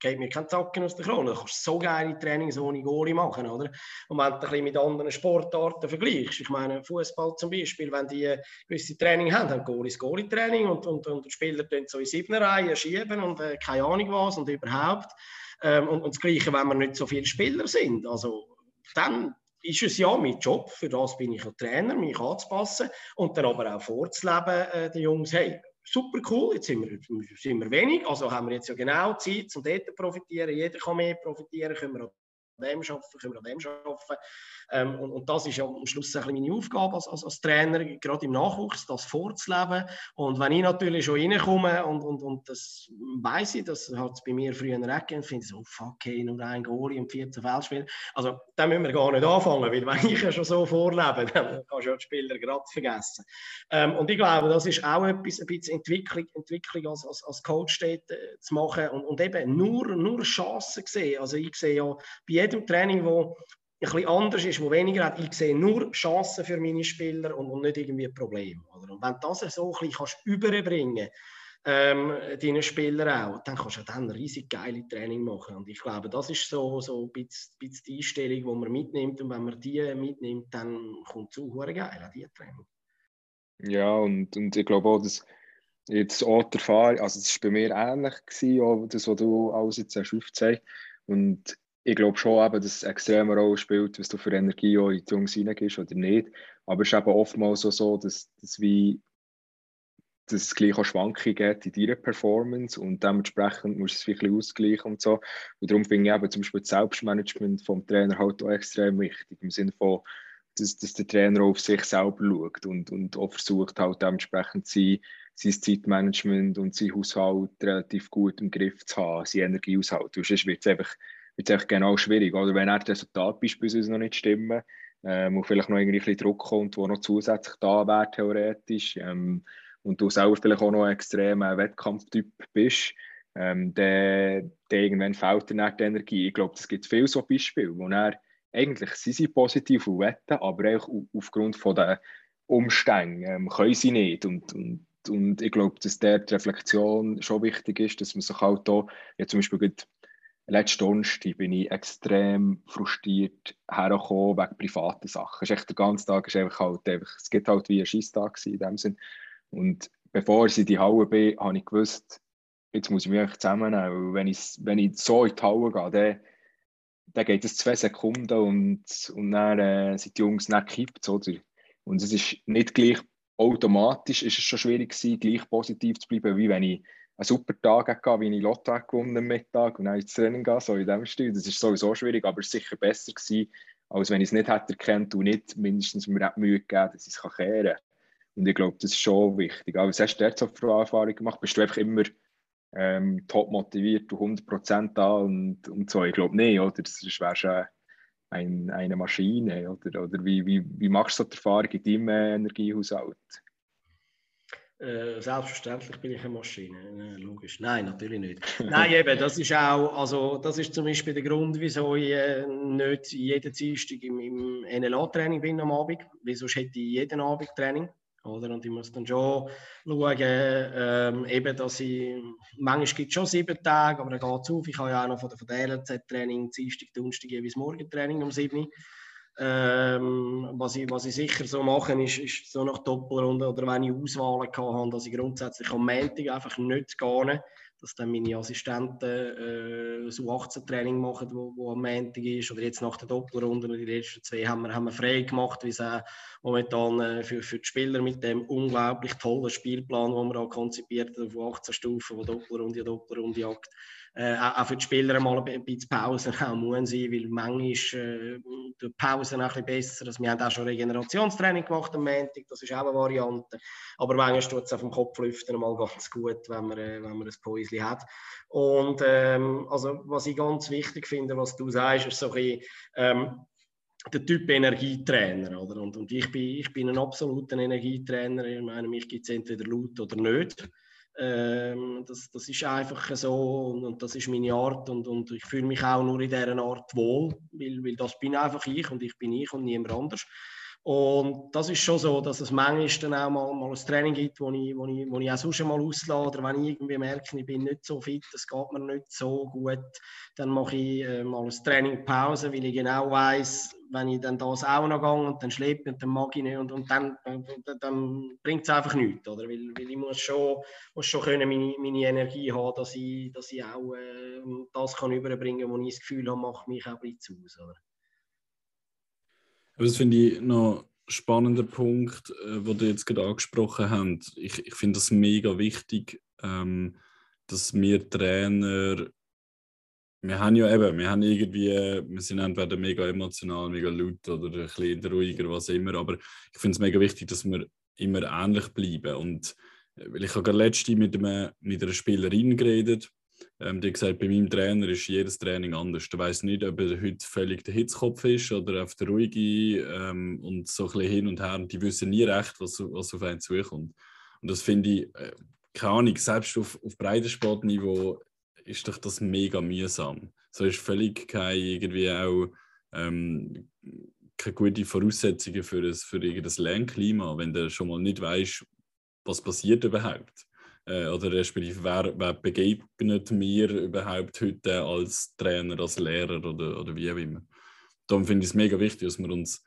geht mir kein Zacken aus der Krone. Du kannst so geile Trainings ohne Goalie machen, oder? Und wenn du ein mit anderen Sportarten vergleichst, ich meine, Fußball zum Beispiel, wenn die gewisse Training haben, haben Goalies Goalie-Training und, und, und die Spieler tun so in sieben Reihen schieben und äh, keine Ahnung was und überhaupt. Ähm, und, und das Gleiche, wenn wir nicht so viele Spieler sind. Also, dann ist es ja mein Job, für das bin ich ein Trainer, mich anzupassen und dann aber auch vorzuleben, äh, den Jungs, hey, super cool, jetzt sind wir, sind wir wenig, also haben wir jetzt ja genau Zeit, um dort zu profitieren, jeder kann mehr profitieren, können wir dem arbeiten, können wir an dem arbeiten. Ähm, und, und, das ist ja am Schluss ein meine Aufgabe als, als, als, Trainer, gerade im Nachwuchs, das vorzuleben. Und wenn ich natürlich schon reinkomme und, und, und das weiß ich, das hat es bei mir früher gegeben, finde ich so, fuck, hey, nur ein Goalie und 14 Feldspieler. Also, da müssen wir gar nicht anfangen, weil wenn ich ja schon so vorlebe, dann kannst du ja die Spieler gerade vergessen. Ähm, und ich glaube, das ist auch etwas, ein bisschen Entwicklung, Entwicklung als, als, als Coach dort, äh, zu machen und, und eben nur, nur Chancen sehen. Also ich sehe ja bei jedem Training, wo ein bisschen anders ist, wo weniger hat, ich sehe nur Chancen für meine Spieler und, nicht irgendwie Probleme. Oder? Und wenn du das so ein bisschen überbringen ähm, deinen Spieler auch, dann kannst du dann riesig geile Training machen. Und ich glaube, das ist so, so ein bisschen, bisschen die Einstellung, die man mitnimmt. Und wenn man die mitnimmt, dann kommt es auch geil an diese Training. Ja, und, und ich glaube auch, dass jetzt auch die Erfahrung, also es war bei mir ähnlich, gewesen, auch das, was du alles jetzt hast aufgezeigt Und ich glaube schon, eben, dass es extrem eine Rolle spielt, was du für Energie in die Jungs reingehst oder nicht. Aber es ist eben oftmals so, so dass, dass, wie, dass es gleich auch Schwankungen gibt in deiner Performance und dementsprechend musst du es ein bisschen ausgleichen und so. Und darum finde ich eben zum Beispiel das Selbstmanagement vom Trainer halt auch extrem wichtig, im Sinne von, dass, dass der Trainer auf sich selber schaut und, und auch versucht halt dementsprechend sein, sein Zeitmanagement und sein Haushalt relativ gut im Griff zu haben, sein Energiehaushalt. Sonst wird es einfach wird es genau schwierig. Oder wenn das Resultat beispielsweise noch nicht stimmen ähm, und vielleicht noch irgendwie ein bisschen Druck kommt, der noch zusätzlich da wäre, theoretisch, ähm, und du selber vielleicht auch noch ein extremer Wettkampftyp bist, ähm, dann, irgendwann fehlt dir die Energie. Ich glaube, es gibt viele so Beispiele, wo er eigentlich sie sind positiv und wetten, aber auch aufgrund der Umstände ähm, können sie nicht. Und, und, und ich glaube, dass der die Reflexion schon wichtig ist, dass man sich halt da, ja zum Beispiel letzten Donnerstag bin ich extrem frustriert hergekommen wegen privaten Sachen. Es ist echt der ganze Tag ist einfach halt einfach, es gibt halt wie ein Schießtag in dem Sinn. Und bevor ich in die Halle bin, habe ich gewusst, jetzt muss ich mich einfach zusammennehmen, weil wenn ich, wenn ich so in die Halle gehe, dann, dann geht es zwei Sekunden und, und dann äh, sind die Jungs nicht gekippt, oder? Und es ist nicht gleich automatisch, ist es schon schwierig gewesen, gleich positiv zu bleiben, wie wenn ich einen super Tag hatte, wie ich Lotto gewonnen am Mittag und dann ins Training gehe, so in dem Stil. Das ist sowieso schwierig, aber es war sicher besser gewesen, als wenn ich es nicht hätte erkannt und nicht mindestens mir Mühe gegeben, dass ich es kehren kann. Und ich glaube, das ist schon wichtig. Aber was hast du dort so Erfahrung gemacht? Bist du einfach immer ähm, top motiviert und 100% da und, und so? Ich glaube nicht, oder? Das wäre schon ein, eine Maschine, oder? Oder wie, wie, wie machst du so die Erfahrung in deinem Energiehaushalt? Äh, selbstverständlich bin ich eine Maschine, äh, logisch. Nein, natürlich nicht. Nein, eben, das ist auch, also das ist zum Beispiel der Grund, wieso ich äh, nicht jeden Dienstag im, im NLA-Training bin am Abend, sonst hätte ich jeden Abend Training. Oder? Und ich muss dann schon schauen, ähm, eben, dass ich, manchmal gibt es schon sieben Tage, aber dann geht es auf. Ich habe ja auch noch von der, von der LZ-Training, Dienstag, Donnerstag, jeweils Morgentraining um 7 ähm, was, ich, was ich sicher so mache, ist, ist so nach Doppelrunde oder wenn ich Auswahlen habe, dass ich grundsätzlich am Montag einfach nicht gehe, dass dann meine Assistenten äh, so 18 Training machen, wo, wo am Montag ist oder jetzt nach der Doppelrunde, die letzten zwei haben wir, haben wir frei gemacht, wie es auch momentan äh, für, für die Spieler mit dem unglaublich tollen Spielplan, den wir auch konzipiert haben, auf 18 Stufen, wo Doppelrunde, Doppelrunde jagt, äh, auch für die Spieler mal ein bisschen Pause auch muss sein, weil manchmal äh, die Pause ein bisschen besser. Also wir haben auch schon Regenerationstraining gemacht am Montag, das ist auch eine Variante. Aber manchmal tut es auf dem Kopf lüften mal ganz gut, wenn man, äh, wenn man ein Päuschen hat. Und ähm, also, was ich ganz wichtig finde, was du sagst, ist so ein bisschen, ähm, der Typ Energietrainer. Oder? Und, und ich, bin, ich bin ein absoluter Energietrainer. Ich meine, mich gibt es entweder laut oder nicht. Ähm, das, das ist einfach so und, und, das ist meine Art und, und ich fühle mich auch nur in dieser Art wohl, weil, weil das bin einfach ich und ich bin ich und niemand anders. Und das ist schon so, dass es manchmal dann auch mal, mal ein Training gibt, wo ich, wo, ich, wo ich auch sonst mal auslade, oder wenn ich irgendwie merke, ich bin nicht so fit, es geht mir nicht so gut, dann mache ich äh, mal ein Training Pause, weil ich genau weiß, wenn ich dann das auch noch gehe und dann schleppe und dann mag ich nicht und, und dann, dann, dann bringt es einfach nichts, oder? Weil, weil ich muss schon, muss schon können meine, meine Energie haben, dass ich, dass ich auch äh, das kann überbringen kann, wo ich das Gefühl habe, macht mich auch ein bisschen aus, oder? Das finde ich noch spannender Punkt, äh, den du jetzt gerade angesprochen hast. Ich, ich finde das mega wichtig, ähm, dass wir Trainer, wir haben ja eben, wir haben irgendwie, wir sind entweder mega emotional, mega laut oder ein bisschen ruhiger, was immer, aber ich finde es mega wichtig, dass wir immer ähnlich bleiben. Und äh, weil ich habe gerade letzte mit, einem, mit einer Spielerin geredet, ähm, die gesagt, bei meinem Trainer ist jedes Training anders. Du weißt nicht, ob er heute völlig der Hitzkopf ist oder auf der ruhige ähm, und so ein bisschen hin und her. Und die wissen nie recht, was, was auf einen zukommt. Und das finde ich, äh, keine Ahnung, selbst auf, auf Breitensportniveau ist doch das mega mühsam. So ist völlig kein irgendwie auch ähm, keine gute Voraussetzungen für, ein, für irgendein Lernklima, wenn du schon mal nicht weißt, was passiert überhaupt. Äh, oder respektive wer, wer begegnet mir überhaupt heute als Trainer, als Lehrer oder, oder wie auch immer. Darum finde ich es mega wichtig, dass wir uns,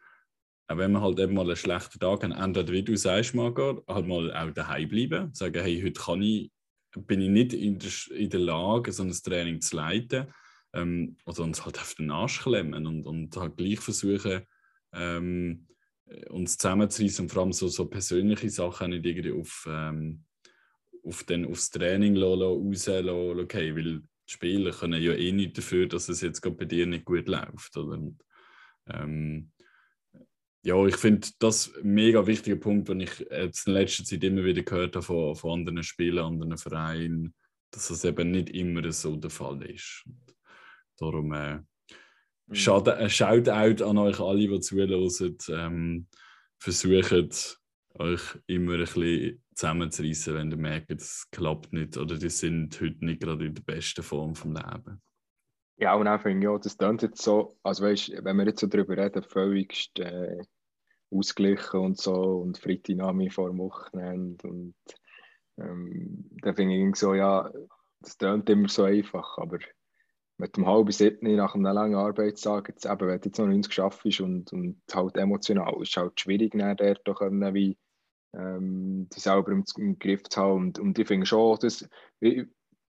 auch wenn wir halt eben mal einen schlechten Tag haben, entweder wie du sagst, Margot, halt mal auch daheim bleiben, sagen, hey, heute kann ich, bin ich nicht in der, in der Lage, so ein Training zu leiten, ähm, oder uns halt auf den Arsch klemmen und, und halt gleich versuchen, ähm, uns zusammenzureißen und vor allem so, so persönliche Sachen nicht irgendwie auf, ähm, auf den, aufs Training rauslassen, okay, weil die Spieler können ja eh nicht dafür, dass es jetzt bei dir nicht gut läuft. Oder? Und, ähm, ja, ich finde das ein mega wichtiger Punkt, den ich jetzt in letzter Zeit immer wieder gehört habe von, von anderen Spielern, anderen Vereinen, dass das eben nicht immer so der Fall ist. Und darum äh, mhm. Shoutout an euch alle, die zuhören. Ähm, versucht euch immer ein bisschen zusammenzureißen, wenn ihr merkt, es klappt nicht oder die sind heute nicht gerade in der besten Form vom Leben. Ja, und auch finde ja, das klingt jetzt so, also weißt, wenn wir jetzt so darüber reden, völlig äh, ausgeglichen und so und Freitagnamen vor dem Wochenende und ähm, dann finde ich so, ja, das klingt immer so einfach, aber mit dem halben siebten nach einem langen Arbeitstag, jetzt eben, wenn du jetzt noch 90 schaffst und, und halt emotional, ist halt schwierig, dann dort doch wie ähm, die selber im, im, Griff zu haben. Und, und ich finde schon, dass, ich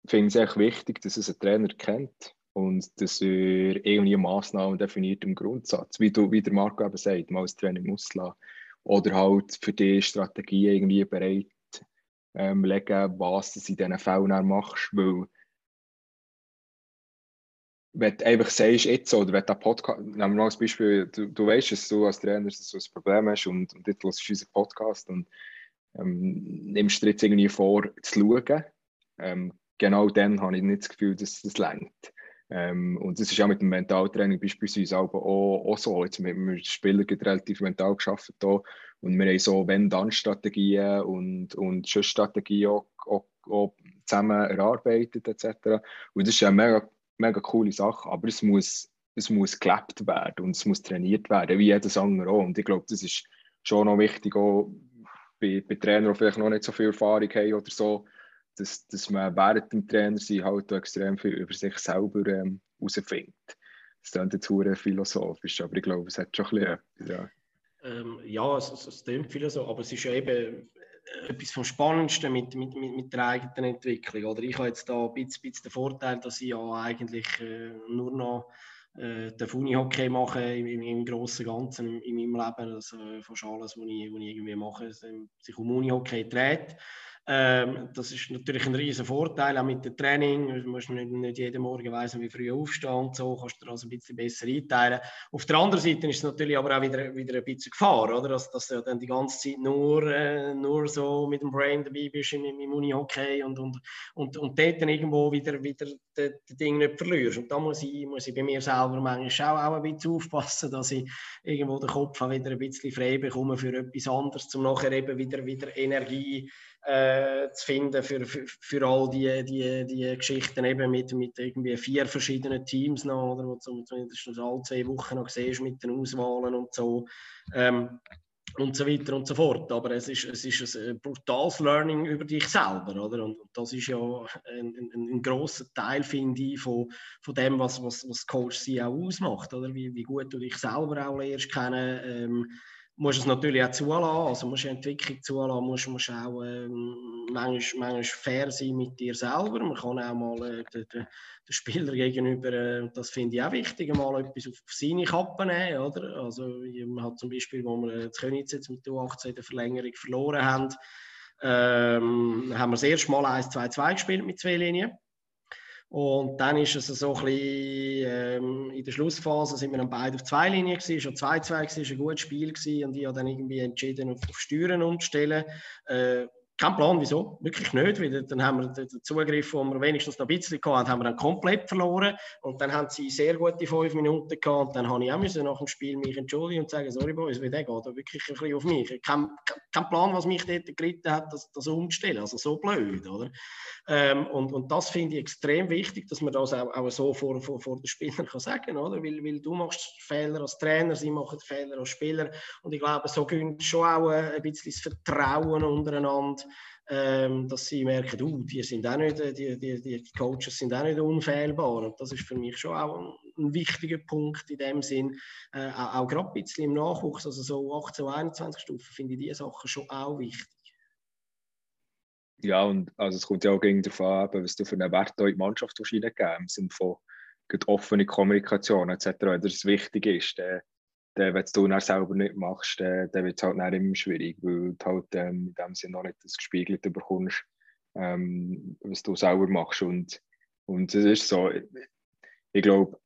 finde es echt wichtig, dass es ein Trainer kennt. und dass er irgendwie Massnahmen definiert im Grundsatz, wie, du, wie der Marco eben sagt, mal das Training muss lassen. Oder halt für die Strategie irgendwie bereit ähm, legen, was du in diesen Fällen machst, weil wenn du einfach sagst, jetzt oder wenn du Podcast, nehmen wir mal als Beispiel, du, du weißt, dass du als Trainer so ein Problem hast und, und jetzt hörst du unseren Podcast und ähm, nimmst dir jetzt irgendwie vor, zu schauen. Ähm, genau dann habe ich nicht das Gefühl, dass das längt. Ähm, und das ist auch mit dem Mentaltraining beispielsweise auch, auch, so. Jetzt mit dem Spieler relativ mental geschafft und wir haben so Wenn-Dann-Strategien und, und Schussstrategien auch, auch, auch, zusammen erarbeitet etc. Und das ist eine mega, mega coole Sache, aber es muss, es muss gelebt werden und es muss trainiert werden, wie jedes andere auch. Und ich glaube, das ist schon noch wichtig, auch bei, bei Trainern, die vielleicht noch nicht so viel Erfahrung haben oder so, dass, dass man während dem Trainersein halt extrem viel über sich selber ähm, herausfindet. Das klingt jetzt sehr philosophisch, aber ich glaube, es hat schon ein bisschen ja. Ähm, ja, es, es, es klingt so, aber es ist ja eben etwas vom Spannendsten mit, mit, mit, der eigenen Entwicklung. Oder ich habe jetzt da ein bisschen, bisschen den Vorteil, dass ich ja eigentlich äh, nur noch äh, den Unihockey machen im, im, im grossen Ganzen in, in meinem Leben. Also fast alles, was ich, was ich irgendwie mache, sich um Unihockey dreht. Ähm, das ist natürlich ein riesen Vorteil, auch mit dem Training. Du musst nicht, nicht jeden Morgen wissen, wie früh aufstehen und so, kannst du also ein bisschen besser einteilen. Auf der anderen Seite ist es natürlich aber auch wieder, wieder ein bisschen Gefahr, oder? Dass, dass du dann die ganze Zeit nur, äh, nur so mit dem Brain dabei bist im, im Uni-Hockey und, und, und, und dort dann irgendwo wieder, wieder das Ding nicht verlierst. Und da muss ich, muss ich bei mir selber manchmal auch, auch ein bisschen aufpassen, dass ich irgendwo den Kopf wieder ein bisschen frei bekomme für etwas anderes, um nachher eben wieder, wieder Energie äh, zu finden für, für, für all die, die, die Geschichten eben mit, mit irgendwie vier verschiedenen Teams noch, oder, wo du zumindest alle zwei Wochen noch siehst mit den Auswahlen und so. Ähm, und so weiter und so fort. Aber es ist, es ist ein brutales Learning über dich selber, oder? Und das ist ja ein, ein, ein grosser Teil, finde ich, von, von dem, was, was, was Coach sie auch ausmacht, oder? Wie, wie gut du dich selber auch lernst kennen. Ähm, musst es natürlich auch zulassen, also musst du Entwicklung zulassen, musst, musst auch ähm, manchmal, manchmal fair sein mit dir selber. Man kann auch mal äh, den, den, Spieler gegenüber, äh, das finde ich auch wichtig, mal etwas auf, auf seine Kappe nehmen, oder? Also man hat zum Beispiel, wo wir das Königs jetzt mit der U18 der Verlängerung verloren haben, ähm, haben wir das erste Mal 1-2-2 gespielt mit zwei Linien. Und dann ist es so ein bisschen, ähm, in der Schlussphase sind wir dann beide auf zwei Linien gewesen, schon 2-2 war ein gutes Spiel gewesen und ich habe dann irgendwie entschieden, auf, auf Steuern umzustellen. Äh, kein Plan, wieso, wirklich nicht, weil dann haben wir den Zugriff, den wir wenigstens noch ein bisschen hatten, haben wir dann komplett verloren und dann haben sie sehr gute fünf Minuten gehabt und dann habe ich auch müssen nach dem Spiel mich entschuldigen und sagen, sorry Boys, wie der geht wirklich ein bisschen auf mich. Kein, kein Plan, was mich dort geritten hat, das, das umzustellen, also so blöd, oder? Ähm, und, und das finde ich extrem wichtig, dass man das auch, auch so vor, vor, vor den Spielern kann sagen, oder? Weil, weil du machst Fehler als Trainer, sie machen Fehler als Spieler und ich glaube, so gönnt schon auch ein bisschen das Vertrauen untereinander ähm, dass sie merken, uh, die, sind auch nicht, die, die, die Coaches sind auch nicht unfehlbar. Und das ist für mich schon auch ein, wichtiger Punkt in dem Sinn. Äh, auch, auch gerade ein bisschen im Nachwuchs, also so 18, 21 Stufen, finde ich diese Sachen schon auch wichtig. Ja, und also es kommt ja auch darauf an, was du für einen Wert in die Mannschaft hineingeben im Sinne von offene Kommunikation etc. Das wichtig ist, dann dann, wenn du dann selber nicht machst, dann, dann wird es halt dann immer schwierig, weil du halt ähm, in dem Sinne noch nicht das gespiegelt bekommst, ähm, was du selber machst. Und, und es ist so, ich glaube,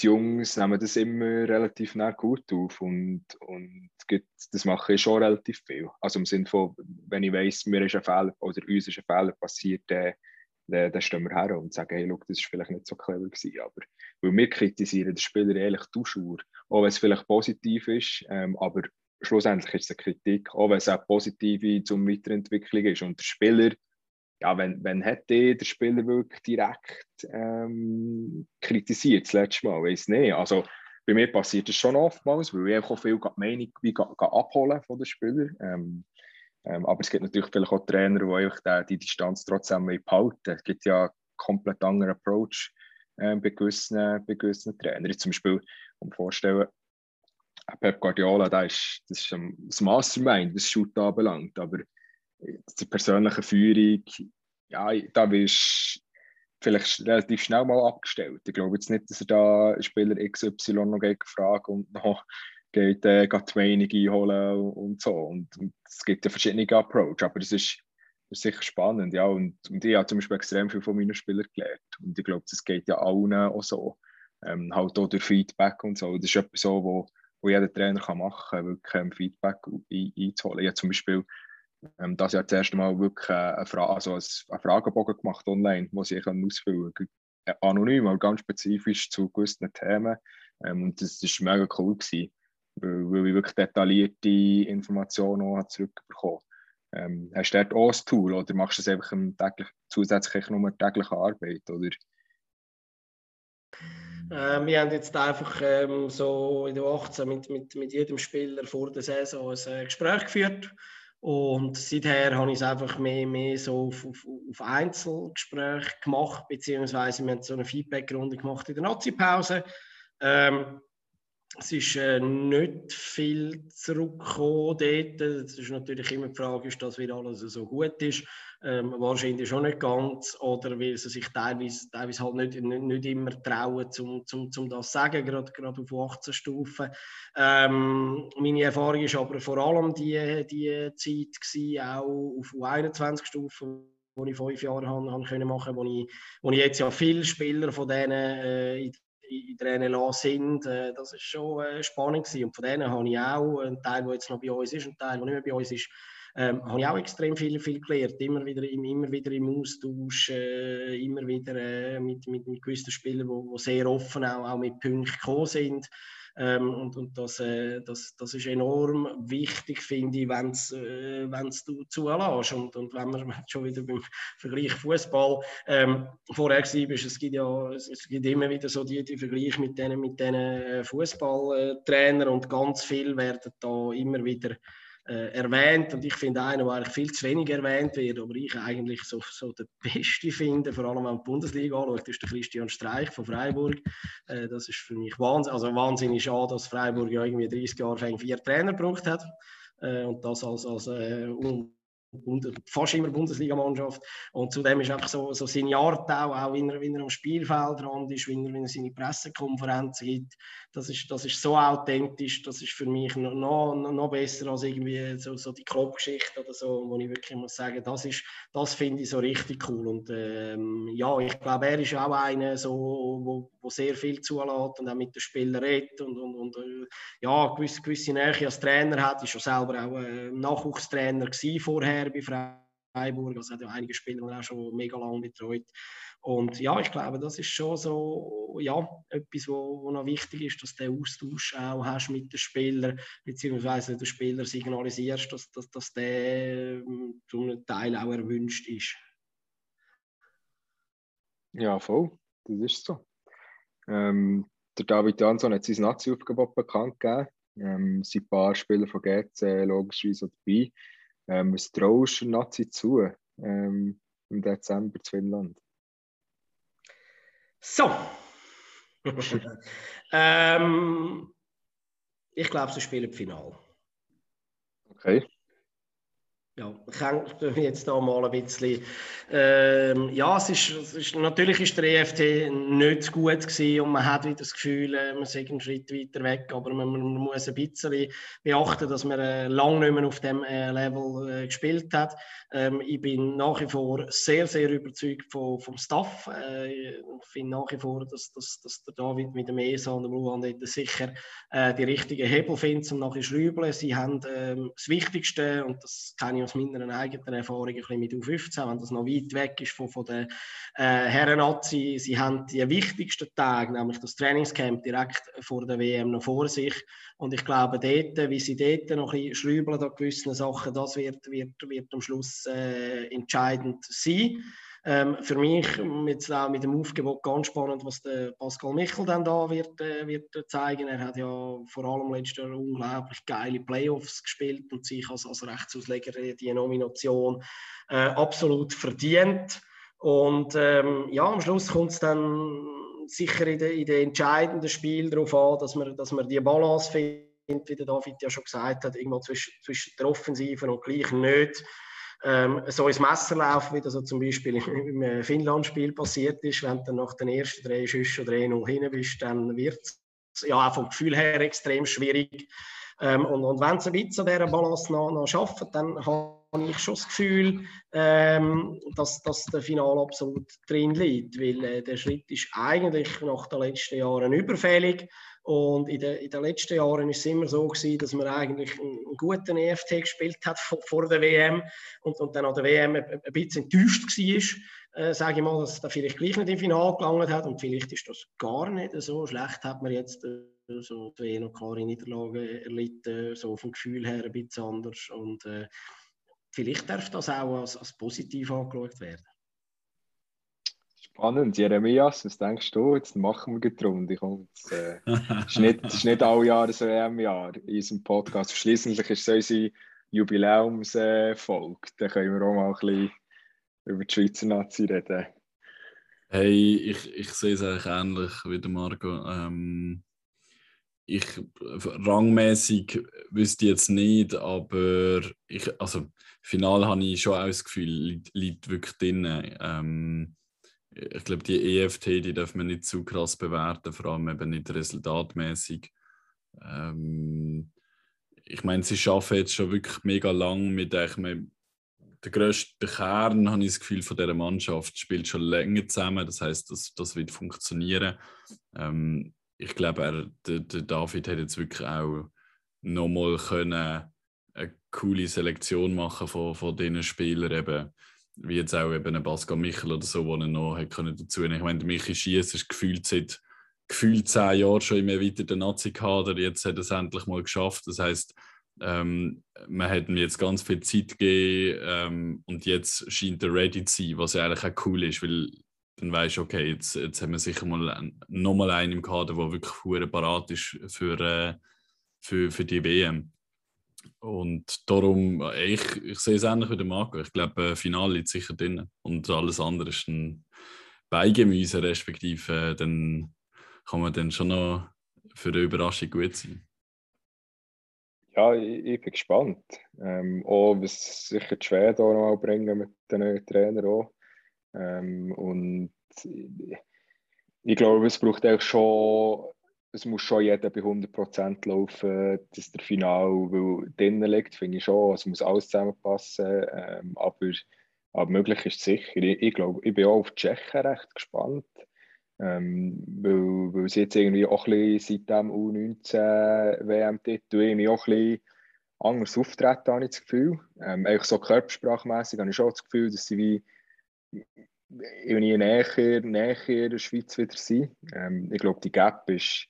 die Jungs nehmen das immer relativ nah gut auf und, und das mache ich schon relativ viel. Also im Sinne von, wenn ich weiss, mir ist ein Fehler oder uns ist ein Fehler passiert, dann dann, dann stehen wir her und sagen, hey, look, das war vielleicht nicht so clever gewesen. Aber, weil wir kritisieren den Spieler ehrlich Duschur, auch wenn es vielleicht positiv ist, ähm, aber schlussendlich ist es eine Kritik, auch wenn es auch positive zum Weiterentwicklung ist. Und der Spieler, ja, wenn, wenn hat der, der Spieler wirklich direkt ähm, kritisiert, das letzte Mal, weiß nicht. Also, bei mir passiert das schon oftmals, weil ich auch viel die Meinung wie, abholen von den Spielern. Ähm, ähm, aber es gibt natürlich vielleicht auch Trainer, die einfach die, Distanz trotzdem behalten Es gibt ja einen komplett anderen Approach äh, bei, gewissen, bei gewissen Trainern. Zum Beispiel, um vorstellen, Pep Guardiola, der ist, das ist ein, Mastermind, was Shoot anbelangt. Aber die persönliche Führung, ja, da willst vielleicht relativ schnell mal abgestellt. Ich glaube jetzt nicht, dass er da Spieler XY noch gegen Fragen und noch geht, äh, geht Meinung einholen und so. Und, und es gibt ja verschiedene Approach, aber das ist, ist sicher spannend, ja. Und, und ich habe zum Beispiel extrem viel von meinen Spielern gelernt. Und ich glaube, das geht ja allen auch so. Ähm, halt auch durch Feedback und so. Das ist etwas so, wo, wo jeder Trainer kann machen kann, wirklich ähm, Feedback ein, einzuholen. Ich habe zum Beispiel ähm, das Jahr das erste Mal wirklich äh, eine, Fra also einen Fragebogen gemacht online, wo ich ausfüllen kann. Äh, anonym, aber ganz spezifisch zu gewissen Themen. Ähm, und das war mega cool, gewesen, weil, weil ich wirklich detaillierte Informationen auch zurückbekommen ähm, Hast du dort auch ein Tool oder machst du das einfach täglich, zusätzlich nur tägliche Arbeit? Oder? Äh, wir haben jetzt einfach ähm, so in der 18 mit, mit, mit jedem Spieler vor der Saison ein äh, Gespräch geführt und seither habe ich es einfach mehr, mehr so auf, auf, auf Einzelgespräche gemacht, beziehungsweise wir haben so eine Feedbackrunde gemacht in der Nazi-Pause. Ähm, es ist äh, nicht viel zurückgekommen dort. Es ist natürlich immer die Frage, ist das wieder alles so gut ist. Ähm, wahrscheinlich schon nicht ganz. Oder weil sie sich teilweise, teilweise halt nicht, nicht, nicht immer trauen, um zum, zum das zu sagen, gerade, gerade auf 18 Stufen. Ähm, meine Erfahrung ist aber vor allem die, die Zeit gewesen, auch auf 21 Stufen wo ich fünf Jahre haben, haben können machen, wo ich, wo ich jetzt ja viele Spieler von denen äh, in in der NLA sind, äh, das ist schon äh, spannend gewesen. Und von denen habe ich auch, einen Teil, der jetzt noch bei uns ist, ein Teil, der nicht mehr bei uns ist, ähm, habe ich auch extrem viel, viel gelernt. Immer wieder, immer wieder im Austausch, äh, immer wieder äh, mit, mit, mit gewissen Spielern, die sehr offen auch, auch mit Punkten gekommen sind. Ähm, und und das, äh, das, das ist enorm wichtig, finde ich, wenn äh, du zulässt. Und, und wenn man schon wieder beim Vergleich Fußball ähm, vorher war, es gibt ja es gibt immer wieder so die, die Vergleiche mit diesen mit äh, Fußballtrainern und ganz viel werden da immer wieder äh, erwähnt und ich finde einen, der eigentlich viel zu wenig erwähnt wird, aber ich eigentlich so, so der Beste finde, vor allem wenn man die Bundesliga anschaut, ist der Christian Streich von Freiburg. Äh, das ist für mich Wahnsinn, also wahnsinnig schade, dass Freiburg ja irgendwie 30 Jahre vier Trainer gebraucht hat äh, und das als, als äh, fast immer Bundesligamannschaft. Und zudem ist einfach so, so seine Art auch, auch wenn, er, wenn er am Spielfeldrand ist, wenn er, wenn er seine Pressekonferenzen gibt, das ist, das ist so authentisch, das ist für mich noch, noch, noch besser als irgendwie so, so die Kloppgeschichte oder so, wo ich wirklich muss sagen, das das finde ich so richtig cool. Und ähm, ja, ich glaube, er ist auch einer, so, wo, wo sehr viel zulässt und auch mit den Spielern redet und, und, und äh, ja, gewisse, gewisse Nähe als Trainer hat, ist schon selber auch äh, Nachwuchstrainer vorher bei Freiburg. Also hat ja einige Spieler auch schon mega lange betreut. Und ja, ich glaube, das ist schon so ja, etwas, wo, wo noch wichtig ist, dass du den Austausch auch hast mit den Spielern, beziehungsweise den Spieler signalisierst, dass, dass, dass der ähm, zu einem Teil auch erwünscht ist. Ja, voll. Das ist so. Ähm, der David Jansson hat sein Nazi-Aufgebot bekannt gegeben. Ähm, sind ein paar Spieler von GC logischerweise dabei. Ähm, was traust du Nazi zu ähm, im Dezember zu Finnland? So. ähm, ich glaube, sie spielen Final. Okay ja, ich jetzt da mal ein bisschen. Ähm, ja, es ist, es ist, natürlich ist der EFT nicht gut gewesen und man hat wieder das Gefühl, äh, man sei einen Schritt weiter weg, aber man, man muss ein bisschen beachten, dass man äh, lange nicht mehr auf dem äh, Level äh, gespielt hat. Ähm, ich bin nach wie vor sehr, sehr überzeugt von, vom Staff. Äh, ich finde nach wie vor, dass, dass, dass der David mit dem ESA und dem Luan sicher äh, die richtigen Hebel findet, um nachher zu schrauben. Sie haben ähm, das Wichtigste und das kann ich aus meiner eigenen Erfahrung ein bisschen mit U15, wenn das noch weit weg ist von, von den äh, Herren-Nazi, sie haben die wichtigsten Tage, nämlich das Trainingscamp direkt vor der WM noch vor sich. Und ich glaube, dort, wie sie dort noch ein bisschen schrübeln an gewissen Sachen, das wird, wird, wird am Schluss äh, entscheidend sein. Ähm, für mich jetzt auch mit dem Aufgebot ganz spannend, was der Pascal Michel dann da wird, äh, wird zeigen. Er hat ja vor allem letztes Jahr unglaublich geile Playoffs gespielt und sich als, als Rechtsausleger die Nomination äh, absolut verdient. Und ähm, ja, am Schluss kommt es dann sicher in den, den entscheidenden Spielen darauf an, dass man, dass man die Balance findet, wie der David ja schon gesagt hat, irgendwo zwischen, zwischen der Offensive und gleich nicht ähm, so ins Messer laufen, wie das so zum Beispiel im äh, Finnland-Spiel passiert ist. Wenn du nach den ersten drei Schüssen oder 1-0 hin bist, dann wird es ja auch vom Gefühl her extrem schwierig. Ähm, und, und wenn sie ein bisschen an dieser Balance noch, noch schaffen, dann habe ich schon das Gefühl, ähm, dass, dass der Final absolut drin liegt, weil äh, der Schritt ist eigentlich nach den letzten Jahren überfällig und in, de, in den letzten Jahren ist es immer so gewesen, dass man eigentlich einen guten EFT gespielt hat vor, vor der WM und, und dann an der WM ein, ein bisschen enttäuscht war, äh, sage ich mal, dass er vielleicht gleich nicht im Finale gelangt hat. Und vielleicht ist das gar nicht so schlecht, hat man jetzt äh, so zwei noch klare Niederlagen erlitten, so vom Gefühl her ein bisschen anders. Und äh, vielleicht darf das auch als, als positiv angeschaut werden. Spannend. Jeremias, was denkst du? Jetzt machen wir die Runde. Es äh, ist, nicht, nicht alle Jahre so ein Jahr in unserem Podcast. Schließlich ist es unsere Jubiläumsfolge. Äh, da können wir auch mal ein bisschen über die Schweizer Nazi reden. Hey, ich, ich sehe es eigentlich ähnlich wie der Marco. Ähm, ich rangmäßig wüsste ich jetzt nicht, aber ich, also Final habe ich schon auch das Gefühl, liegt, liegt wirklich drin. Ähm, ich glaube, die EFT, die darf man nicht zu krass bewerten, vor allem eben nicht resultatmäßig. Ähm, ich meine, sie arbeiten jetzt schon wirklich mega lang mit einem, der grösste Kern, habe ich das Gefühl, von dieser Mannschaft spielt schon länger zusammen. Das heißt, das, das wird funktionieren. Ähm, ich glaube, er, der, der, David hat jetzt wirklich auch nochmal eine coole Selektion machen von, von diesen Spielern eben wie jetzt auch eben Pascal Michel oder so, der noch hat können dazu Ich meine, Michi Schiess ist gefühlt seit gefühlt zehn Jahren schon im erweiterten Nazi-Kader. Jetzt hat er es endlich mal geschafft. Das heißt, ähm, man hat ihm jetzt ganz viel Zeit gegeben ähm, und jetzt scheint er ready zu sein, was ja eigentlich auch cool ist, weil dann weißt du, okay, jetzt, jetzt haben wir sicher mal nochmal einen im Kader, der wirklich parat ist für, äh, für, für die WM. Und darum, ich, ich sehe es ähnlich wie der Marco. Ich glaube, äh, Finale liegt sicher drin. Und alles andere ist ein Beigemüse, respektive, äh, dann kann man dann schon noch für eine Überraschung gut sein. Ja, ich, ich bin gespannt. Ähm, auch was sicher die Schweden auch noch bringen mit den neuen Trainern auch. Ähm, und ich, ich glaube, es braucht eigentlich schon es muss schon jeder bei 100% laufen, dass der Final weil drinnen liegt, finde ich schon. Es muss alles zusammenpassen. Ähm, aber, aber möglich ist es sicher. Ich, ich glaube, ich bin auch auf die Tschechen recht gespannt. Ähm, weil, weil sie jetzt irgendwie auch ein bisschen seit dem U19 WM-Titel irgendwie auch ein bisschen anders auftreten, habe ich das Gefühl. Ähm, eigentlich so körpersprachmäßig habe ich schon das Gefühl, dass sie wie irgendwie näher, näher der Schweiz wieder sind. Ähm, ich glaube, die Gap ist,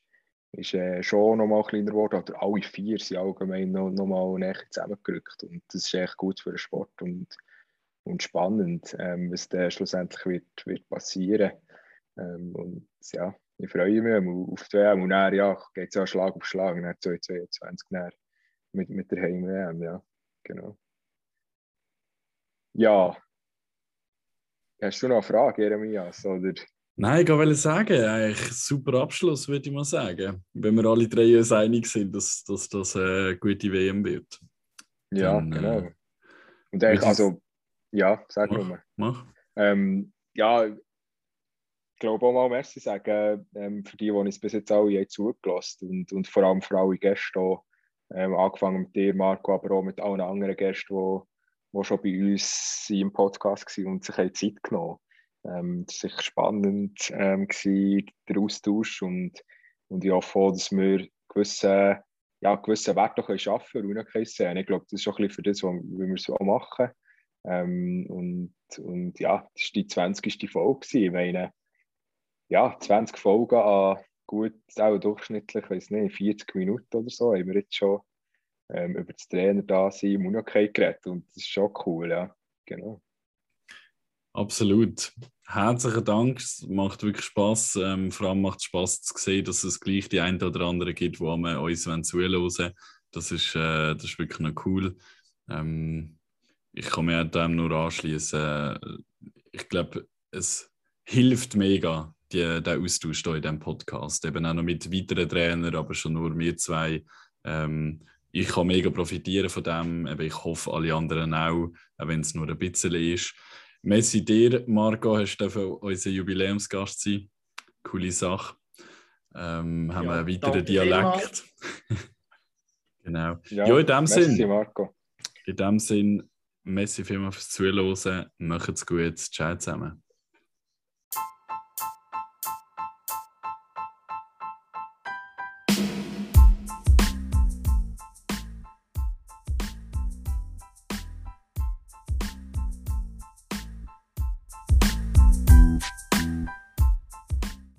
ist äh, schon noch mal kleiner geworden. Oder alle vier sind allgemein noch, noch mal näher zusammengerückt. Und das ist echt gut für den Sport und, und spannend, ähm, was dann schlussendlich wird, wird passieren. Ähm, und ja, ich freue mich auf die WM. Und dann ja, geht es ja Schlag auf Schlag, dann 2022 mit, mit der Heim-WM, ja, genau. Ja, hast du noch eine Frage, Jeremias? Oder? Nein, ich wollte sagen, eigentlich super Abschluss, würde ich mal sagen. Wenn wir alle drei uns einig sind, dass, dass das eine gute WM wird. Ja, Dann, genau. Äh, und eigentlich, also, ja, sag mach, nur. Mach. Ähm, ja, ich glaube auch mal Merci sagen ähm, für die, die uns bis jetzt alle zugelassen und, und vor allem für alle Gäste auch, ähm, angefangen mit dir, Marco, aber auch mit allen anderen Gästen, die, die schon bei uns im Podcast waren und sich Zeit genommen haben. Ähm, sicher spannend, ähm, gewesen, der Austausch. Und, und ich hoffe dass wir gewisse, ja, gewisse Werte können schaffen können, Ich glaube, das ist auch ein bisschen für das, was wir es auch machen. Ähm, und, und ja, das war die 20. Folge. Ich meine, ja, 20 Folgen an gut, auch durchschnittlich, ich weiß nicht, 40 Minuten oder so, haben wir jetzt schon ähm, über das Trainer da sein im Unihockey geredet. Und das ist schon cool, ja. Genau. Absolut. Herzlichen Dank. Es macht wirklich Spaß. Ähm, vor allem macht es Spaß zu sehen, dass es gleich die ein oder andere gibt, wo wir uns zuhören Das ist, äh, das ist wirklich noch cool. Ähm, ich kann mir dem nur anschließen. Ich glaube, es hilft mega, die, der Austausch hier in diesem Podcast. Eben auch noch mit weiteren Trainern, aber schon nur wir zwei. Ähm, ich kann mega profitieren von dem. Ich hoffe, alle anderen auch, auch wenn es nur ein bisschen ist. Messi dir, Marco, hast du unser Jubiläumsgast sein. Coole Sache. Ähm, haben ja, wir einen weiteren Dialekt. genau. Ja, ja, in dem Sinn. Marco. In dem Sinn, Messi vielmals fürs Zuhören. Macht's gut. Ciao zusammen.